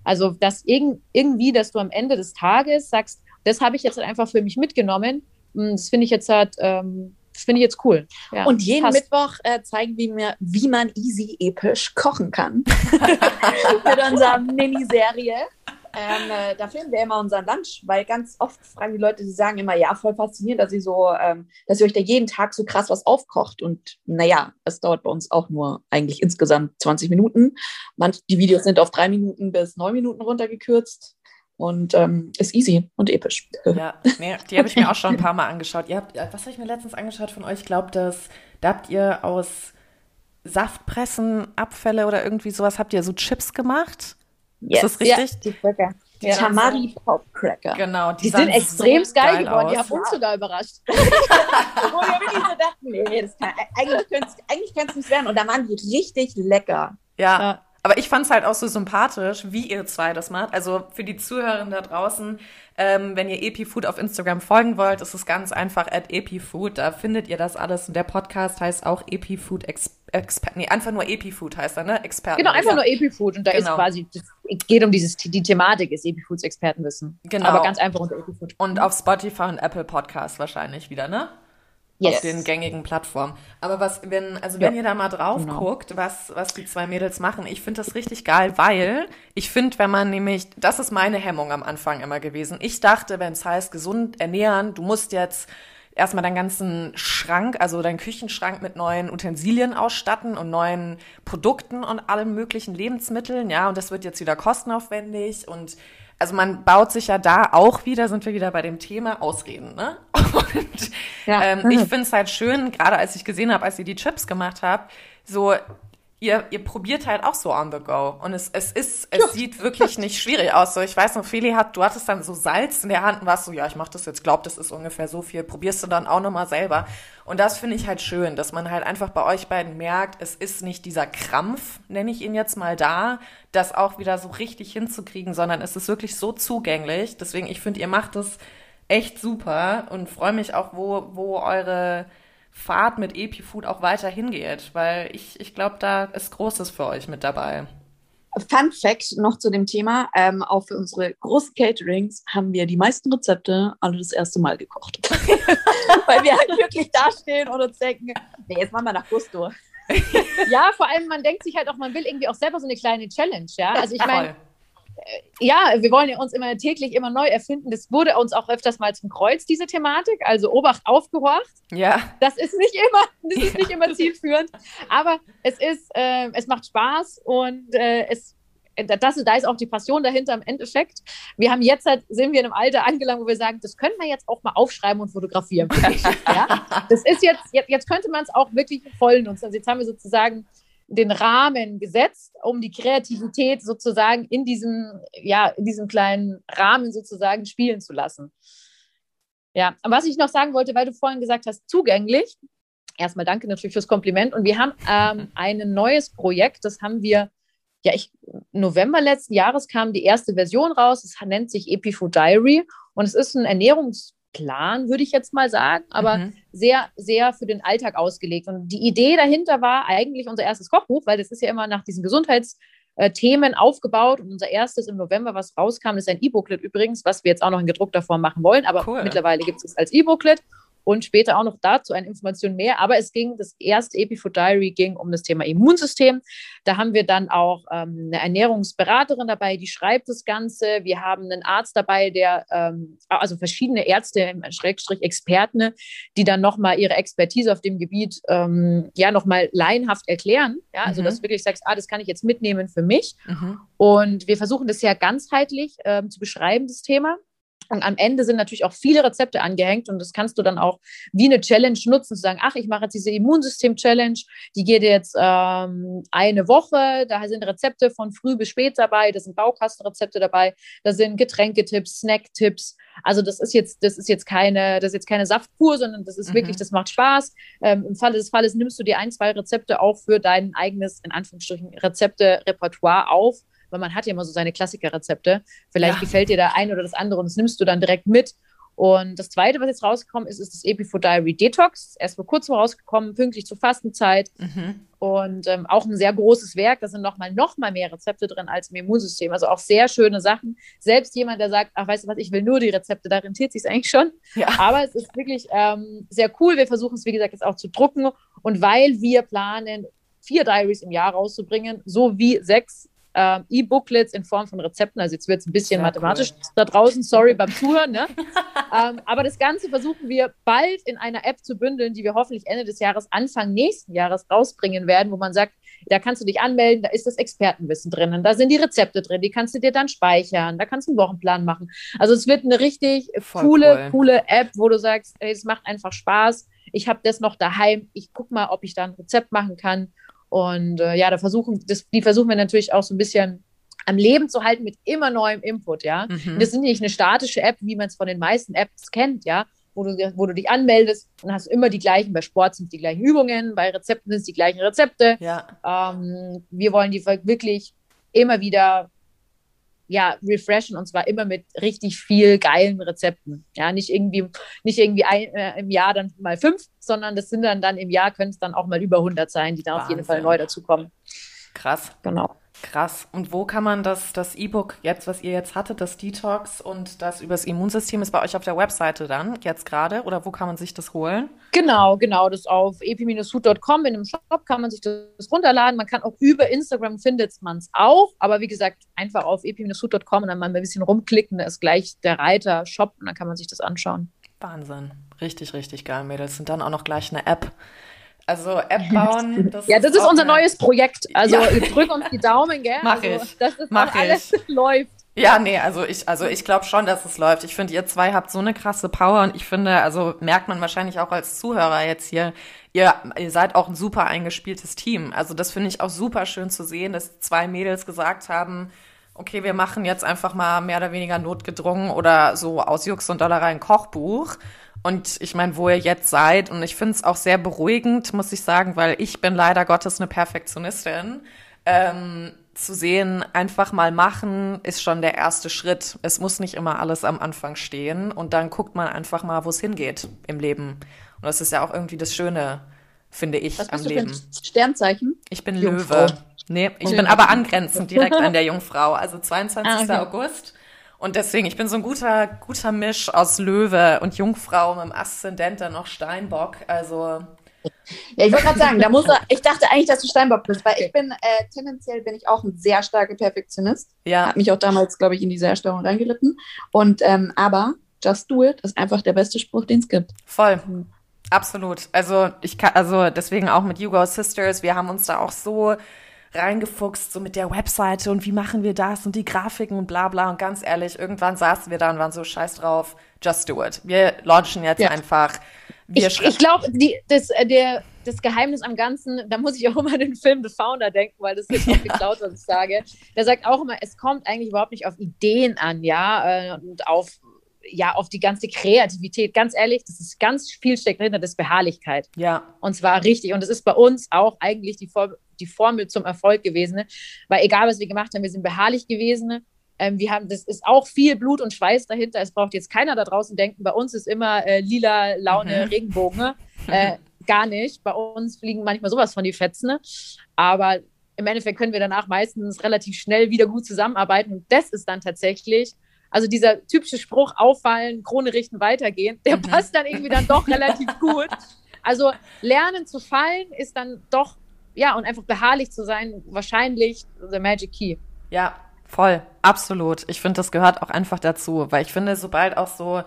Also, dass irg irgendwie, dass du am Ende des Tages sagst, das habe ich jetzt einfach für mich mitgenommen, hm, das finde ich jetzt halt, ähm, finde ich jetzt cool.
Ja, und jeden passt. Mittwoch äh, zeigen wir mir, wie man easy episch kochen kann. Mit unserer Miniserie. Ähm, äh, da filmen wir immer unseren Lunch, weil ganz oft fragen die Leute, die sagen immer, ja, voll faszinierend, dass ihr so, ähm, dass ihr euch da jeden Tag so krass was aufkocht. Und naja, es dauert bei uns auch nur eigentlich insgesamt 20 Minuten. Manch, die Videos sind auf drei Minuten bis neun Minuten runtergekürzt und ähm, ist easy und episch.
Ja, nee, die habe ich mir auch schon ein paar Mal angeschaut. Ihr habt, was habe ich mir letztens angeschaut von euch? Ich glaube, dass da habt ihr aus Saftpressen, Abfälle oder irgendwie sowas, habt ihr so Chips gemacht?
Yes. Ist das richtig? Ja, die Burger. Die ja. Tamari Popcracker.
Genau,
die, die sind extrem so geil, geworden. Aus. Die haben uns sogar überrascht. Wo wir wirklich so dachten, nee, das kann, eigentlich könnte es nicht werden. Und da waren die richtig lecker.
Ja. ja. Aber ich fand es halt auch so sympathisch, wie ihr zwei das macht. Also für die Zuhörerinnen da draußen, ähm, wenn ihr EpiFood auf Instagram folgen wollt, ist es ganz einfach at EpiFood. Da findet ihr das alles. Und der Podcast heißt auch EpiFood Expert. Nee, einfach nur EpiFood heißt er, ne? Experten.
Genau, einfach nur EpiFood. Und da genau. ist quasi, es geht um dieses, die Thematik ist EpiFoods Expertenwissen. Genau. Aber ganz einfach unter EpiFood.
Und auf Spotify und Apple Podcast wahrscheinlich wieder, ne? yes. auf den gängigen Plattformen. Aber was, wenn, also wenn ja. ihr da mal drauf genau. guckt, was, was die zwei Mädels machen, ich finde das richtig geil, weil ich finde, wenn man nämlich, das ist meine Hemmung am Anfang immer gewesen. Ich dachte, wenn es heißt gesund ernähren, du musst jetzt erstmal deinen ganzen Schrank, also deinen Küchenschrank mit neuen Utensilien ausstatten und neuen Produkten und allen möglichen Lebensmitteln, ja, und das wird jetzt wieder kostenaufwendig und also man baut sich ja da auch wieder, sind wir wieder bei dem Thema Ausreden, ne? Und ja. ähm, ich finde es halt schön, gerade als ich gesehen habe, als ihr die Chips gemacht habt, so ihr, ihr probiert halt auch so on the go. Und es, es ist, es ja. sieht wirklich nicht schwierig aus. So, ich weiß noch, Feli hat, du hattest dann so Salz in der Hand und warst so, ja, ich mach das jetzt, glaub, das ist ungefähr so viel. Probierst du dann auch nochmal selber. Und das finde ich halt schön, dass man halt einfach bei euch beiden merkt, es ist nicht dieser Krampf, nenne ich ihn jetzt mal da, das auch wieder so richtig hinzukriegen, sondern es ist wirklich so zugänglich. Deswegen, ich finde, ihr macht es echt super und freue mich auch, wo, wo eure Fahrt mit EpiFood auch weiter hingeht, weil ich, ich glaube, da ist Großes für euch mit dabei.
Fun Fact noch zu dem Thema: ähm, Auch für unsere großen Caterings haben wir die meisten Rezepte alle das erste Mal gekocht. Weil wir halt wirklich dastehen und uns denken: Nee, jetzt machen wir nach Gusto.
ja, vor allem, man denkt sich halt auch, man will irgendwie auch selber so eine kleine Challenge. Ja, also ich meine ja, wir wollen ja uns immer täglich immer neu erfinden. Das wurde uns auch öfters mal zum Kreuz, diese Thematik. Also Obacht aufgehorcht.
Ja.
Das ist nicht immer, das ist nicht immer zielführend. Aber es ist, äh, es macht Spaß und äh, es das, da ist auch die Passion dahinter im Endeffekt. Wir haben jetzt halt, sind wir in einem Alter angelangt, wo wir sagen, das können wir jetzt auch mal aufschreiben und fotografieren. ja? Das ist jetzt, jetzt, jetzt könnte man es auch wirklich voll nutzen. Also jetzt haben wir sozusagen den Rahmen gesetzt, um die Kreativität sozusagen in diesem, ja, in diesem kleinen Rahmen sozusagen spielen zu lassen. Ja, und was ich noch sagen wollte, weil du vorhin gesagt hast, zugänglich. Erstmal danke natürlich fürs Kompliment. Und wir haben ähm, ein neues Projekt, das haben wir, ja, ich, November letzten Jahres kam die erste Version raus. Es nennt sich EpiFood Diary und es ist ein Ernährungs- Plan, würde ich jetzt mal sagen, aber mhm. sehr, sehr für den Alltag ausgelegt. Und die Idee dahinter war eigentlich unser erstes Kochbuch, weil das ist ja immer nach diesen Gesundheitsthemen aufgebaut. Und unser erstes im November, was rauskam, ist ein E-Booklet übrigens, was wir jetzt auch noch in gedruckter Form machen wollen. Aber cool. mittlerweile gibt es als E-Booklet und später auch noch dazu eine Information mehr. Aber es ging, das erste Epifood Diary ging um das Thema Immunsystem. Da haben wir dann auch ähm, eine Ernährungsberaterin dabei, die schreibt das Ganze. Wir haben einen Arzt dabei, der, ähm, also verschiedene Ärzte, Schrägstrich Experten, die dann nochmal ihre Expertise auf dem Gebiet ähm, ja nochmal laienhaft erklären. Ja, also mhm. dass du wirklich sagst, ah, das kann ich jetzt mitnehmen für mich. Mhm. Und wir versuchen das sehr ganzheitlich ähm, zu beschreiben, das Thema. Und am Ende sind natürlich auch viele Rezepte angehängt und das kannst du dann auch wie eine Challenge nutzen, zu sagen, ach, ich mache jetzt diese Immunsystem-Challenge, die geht jetzt ähm, eine Woche, da sind Rezepte von früh bis spät dabei, da sind Baukastenrezepte dabei, da sind Getränketipps, Snacktipps. Also das ist jetzt, das ist jetzt keine, das ist jetzt keine Saftkur, sondern das ist mhm. wirklich, das macht Spaß. Ähm, Im Falle des Falles nimmst du dir ein, zwei Rezepte auch für dein eigenes, in Anführungsstrichen, Rezepte-Repertoire auf weil man hat ja immer so seine Klassikerrezepte. Vielleicht ja. gefällt dir da ein oder das andere und das nimmst du dann direkt mit. Und das zweite, was jetzt rausgekommen ist, ist das Epifood Diary Detox. Erst vor kurzem rausgekommen, pünktlich zur Fastenzeit. Mhm. Und ähm, auch ein sehr großes Werk. Da sind nochmal noch mal mehr Rezepte drin als im Immunsystem. Also auch sehr schöne Sachen. Selbst jemand, der sagt, ach, weißt du was, ich will nur die Rezepte, da rentiert sich eigentlich schon. Ja. Aber es ist wirklich ähm, sehr cool. Wir versuchen es, wie gesagt, jetzt auch zu drucken. Und weil wir planen, vier Diaries im Jahr rauszubringen, so wie sechs äh, E-Booklets in Form von Rezepten. Also jetzt wird es ein bisschen Sehr mathematisch cool. da draußen, sorry beim Zuhören. Ne? ähm, aber das Ganze versuchen wir bald in einer App zu bündeln, die wir hoffentlich Ende des Jahres, Anfang nächsten Jahres rausbringen werden, wo man sagt, da kannst du dich anmelden, da ist das Expertenwissen drinnen, da sind die Rezepte drin, die kannst du dir dann speichern, da kannst du einen Wochenplan machen. Also es wird eine richtig Voll coole, cool. coole App, wo du sagst, ey, es macht einfach Spaß. Ich habe das noch daheim. Ich gucke mal, ob ich da ein Rezept machen kann. Und äh, ja, da versuchen, das, die versuchen wir natürlich auch so ein bisschen am Leben zu halten mit immer neuem Input, ja. Mhm. Das ist nicht eine statische App, wie man es von den meisten Apps kennt, ja, wo du, wo du dich anmeldest und hast immer die gleichen, bei Sport sind es die gleichen Übungen, bei Rezepten sind es die gleichen Rezepte. Ja. Ähm, wir wollen die wirklich immer wieder ja, refreshen und zwar immer mit richtig viel geilen Rezepten. Ja, nicht irgendwie, nicht irgendwie ein, äh, im Jahr dann mal fünf, sondern das sind dann, dann im Jahr können es dann auch mal über 100 sein, die Wahnsinn. auf jeden Fall neu dazukommen.
Krass. Genau. Krass. Und wo kann man das, das E-Book jetzt, was ihr jetzt hattet, das Detox und das übers Immunsystem, ist bei euch auf der Webseite dann jetzt gerade? Oder wo kann man sich das holen?
Genau, genau. Das auf epi-food.com in einem Shop kann man sich das runterladen. Man kann auch über Instagram findet man es auch. Aber wie gesagt, einfach auf epi-food.com und dann mal ein bisschen rumklicken. Da ist gleich der Reiter Shop und dann kann man sich das anschauen.
Wahnsinn. Richtig, richtig geil, Mädels. Und dann auch noch gleich eine App also App bauen.
Das ja, das ist, ist unser neues Projekt. Also ja. drück uns die Daumen, gell?
Mach also, ich. Dass das Mach alles ich. läuft. Ja, nee, also ich, also ich glaube schon, dass es läuft. Ich finde, ihr zwei habt so eine krasse Power und ich finde, also merkt man wahrscheinlich auch als Zuhörer jetzt hier, ihr, ihr seid auch ein super eingespieltes Team. Also das finde ich auch super schön zu sehen, dass zwei Mädels gesagt haben, okay, wir machen jetzt einfach mal mehr oder weniger notgedrungen oder so aus Jux und Dollerei ein Kochbuch und ich meine, wo ihr jetzt seid, und ich finde es auch sehr beruhigend, muss ich sagen, weil ich bin leider Gottes eine Perfektionistin. Ähm, zu sehen, einfach mal machen, ist schon der erste Schritt. Es muss nicht immer alles am Anfang stehen und dann guckt man einfach mal, wo es hingeht im Leben. Und das ist ja auch irgendwie das Schöne, finde ich, Was am bist Leben. Du für
ein Sternzeichen?
Ich bin Jungfrau. Löwe. Nee, ich bin aber angrenzend direkt an der Jungfrau. Also 22. Ah, okay. August. Und deswegen, ich bin so ein guter, guter Misch aus Löwe und Jungfrau mit dem Aszendent dann noch Steinbock. Also.
Ja, ich wollte gerade sagen, da muss er, ich dachte eigentlich, dass du Steinbock bist, weil ich bin, äh, tendenziell bin ich auch ein sehr starker Perfektionist. Ja. Hat mich auch damals, glaube ich, in diese Erstörung reingeritten. Und, ähm, aber Just Do It ist einfach der beste Spruch, den es gibt.
Voll. Absolut. Also ich kann, also deswegen auch mit You Go Sisters, wir haben uns da auch so reingefuchst, so mit der Webseite und wie machen wir das und die Grafiken und bla bla. Und ganz ehrlich, irgendwann saßen wir da und waren so scheiß drauf, just do it. Wir launchen jetzt ja. einfach.
Wir ich ich glaube, das, äh, das Geheimnis am Ganzen, da muss ich auch immer an den Film The Founder denken, weil das ist auch geklaut, was ich sage. Der sagt auch immer, es kommt eigentlich überhaupt nicht auf Ideen an, ja, äh, und auf ja, auf die ganze Kreativität. Ganz ehrlich, das ist ganz viel steckt dahinter, das ist Beharrlichkeit. Ja. Und zwar richtig. Und das ist bei uns auch eigentlich die, Form, die Formel zum Erfolg gewesen. Ne? Weil egal, was wir gemacht haben, wir sind beharrlich gewesen. Ähm, wir haben, das ist auch viel Blut und Schweiß dahinter. Es braucht jetzt keiner da draußen denken, bei uns ist immer äh, lila Laune, mhm. Regenbogen. Ne? Äh, gar nicht. Bei uns fliegen manchmal sowas von die Fetzen. Ne? Aber im Endeffekt können wir danach meistens relativ schnell wieder gut zusammenarbeiten. Und das ist dann tatsächlich also dieser typische Spruch, auffallen, Krone richten, weitergehen, der mhm. passt dann irgendwie dann doch relativ gut. Also lernen zu fallen ist dann doch, ja, und einfach beharrlich zu sein, wahrscheinlich the magic key.
Ja, voll, absolut. Ich finde, das gehört auch einfach dazu, weil ich finde, sobald auch so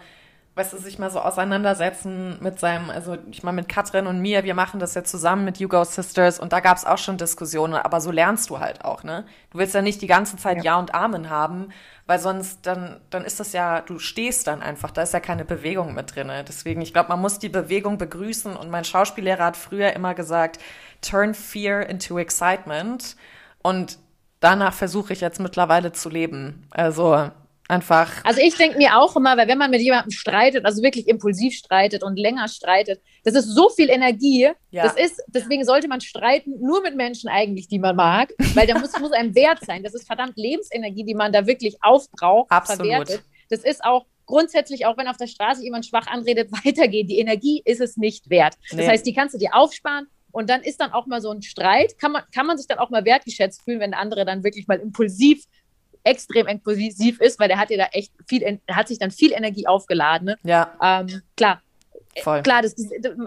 weißt du, sich mal so auseinandersetzen mit seinem, also ich meine mit Katrin und mir, wir machen das ja zusammen mit You Go Sisters und da gab es auch schon Diskussionen, aber so lernst du halt auch, ne? Du willst ja nicht die ganze Zeit Ja, ja und Amen haben, weil sonst dann, dann ist das ja, du stehst dann einfach, da ist ja keine Bewegung mit drin. Deswegen, ich glaube, man muss die Bewegung begrüßen und mein Schauspiellehrer hat früher immer gesagt, turn fear into excitement und danach versuche ich jetzt mittlerweile zu leben. Also Einfach.
Also ich denke mir auch immer, weil wenn man mit jemandem streitet, also wirklich impulsiv streitet und länger streitet, das ist so viel Energie. Ja. Das ist, deswegen sollte man streiten nur mit Menschen eigentlich, die man mag, weil da muss, muss ein Wert sein. Das ist verdammt Lebensenergie, die man da wirklich aufbraucht, Absolut. verwertet. Das ist auch grundsätzlich, auch wenn auf der Straße jemand schwach anredet, weitergehen. Die Energie ist es nicht wert. Das nee. heißt, die kannst du dir aufsparen. Und dann ist dann auch mal so ein Streit, kann man, kann man sich dann auch mal wertgeschätzt fühlen, wenn der andere dann wirklich mal impulsiv extrem impulsiv ist, weil der hat ja da echt viel, hat sich dann viel Energie aufgeladen. Ne? Ja. Ähm, klar. Voll. Klar, das,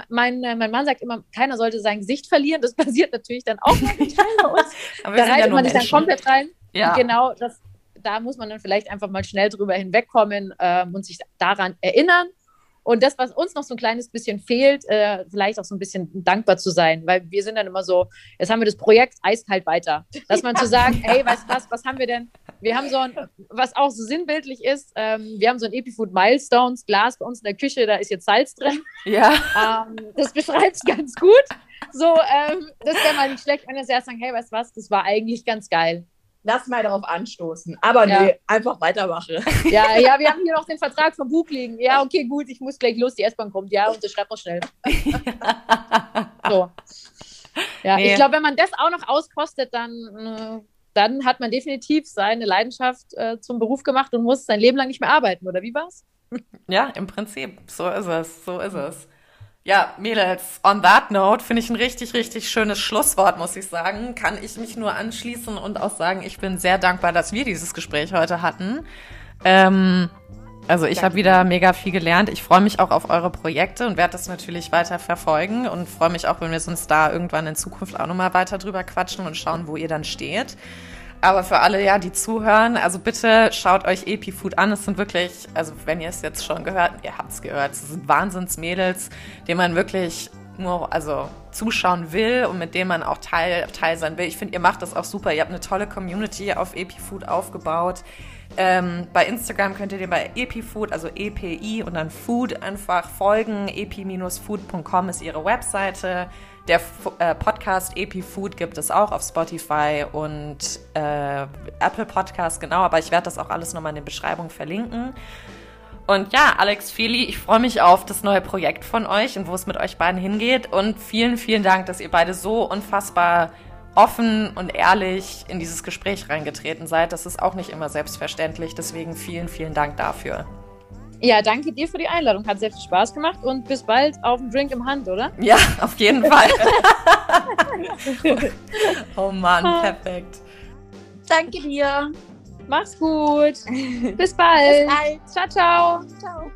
mein, äh, mein Mann sagt immer, keiner sollte sein Gesicht verlieren. Das passiert natürlich dann auch bei uns. da reitet ja man sich dann komplett rein. Ja. Genau, das, da muss man dann vielleicht einfach mal schnell drüber hinwegkommen ähm, und sich daran erinnern. Und das, was uns noch so ein kleines bisschen fehlt, äh, vielleicht auch so ein bisschen dankbar zu sein, weil wir sind dann immer so, jetzt haben wir das Projekt eiskalt weiter. Dass man zu sagen, hey, weißt du was, was haben wir denn? Wir haben so ein, was auch so sinnbildlich ist, ähm, wir haben so ein Epifood Milestones Glas bei uns in der Küche, da ist jetzt Salz drin. Ja. Ähm, das beschreibt es ganz gut. So, ähm, das wäre mal nicht schlecht, wenn wir erst sagen, hey, weißt du was, das war eigentlich ganz geil.
Lass mal darauf anstoßen. Aber ja. nee, einfach weitermachen.
Ja, ja, wir haben hier noch den Vertrag vom Buch liegen. Ja, okay, gut, ich muss gleich los, die S-Bahn kommt. Ja, unterschreib mal schnell. so. Ja, nee. ich glaube, wenn man das auch noch auskostet, dann, äh, dann hat man definitiv seine Leidenschaft äh, zum Beruf gemacht und muss sein Leben lang nicht mehr arbeiten, oder wie war's?
Ja, im Prinzip. So ist es. So ist es. Ja, Mädels, on that note finde ich ein richtig, richtig schönes Schlusswort, muss ich sagen. Kann ich mich nur anschließen und auch sagen, ich bin sehr dankbar, dass wir dieses Gespräch heute hatten. Ähm, also ich habe wieder mega viel gelernt. Ich freue mich auch auf eure Projekte und werde das natürlich weiter verfolgen und freue mich auch, wenn wir uns da irgendwann in Zukunft auch nochmal weiter drüber quatschen und schauen, wo ihr dann steht. Aber für alle, ja, die zuhören, also bitte schaut euch Epifood an. Es sind wirklich, also wenn ihr es jetzt schon gehört, ihr habt es gehört, es sind Wahnsinnsmädels, denen man wirklich nur, also zuschauen will und mit denen man auch Teil, Teil sein will. Ich finde, ihr macht das auch super. Ihr habt eine tolle Community auf Epifood aufgebaut. Ähm, bei Instagram könnt ihr dir bei Epifood, also EPI und dann Food einfach folgen. epi-food.com ist ihre Webseite. Der F äh, Podcast EpiFood gibt es auch auf Spotify und äh, Apple Podcast, genau, aber ich werde das auch alles nochmal in der Beschreibung verlinken. Und ja, Alex, Feli, ich freue mich auf das neue Projekt von euch und wo es mit euch beiden hingeht. Und vielen, vielen Dank, dass ihr beide so unfassbar offen und ehrlich in dieses Gespräch reingetreten seid. Das ist auch nicht immer selbstverständlich. Deswegen vielen, vielen Dank dafür.
Ja, danke dir für die Einladung. Hat sehr viel Spaß gemacht und bis bald auf dem Drink im Hand, oder?
Ja, auf jeden Fall. oh Mann, ah. perfekt.
Danke dir.
Mach's gut. Bis bald. Bis bald. Ciao, ciao. Ciao.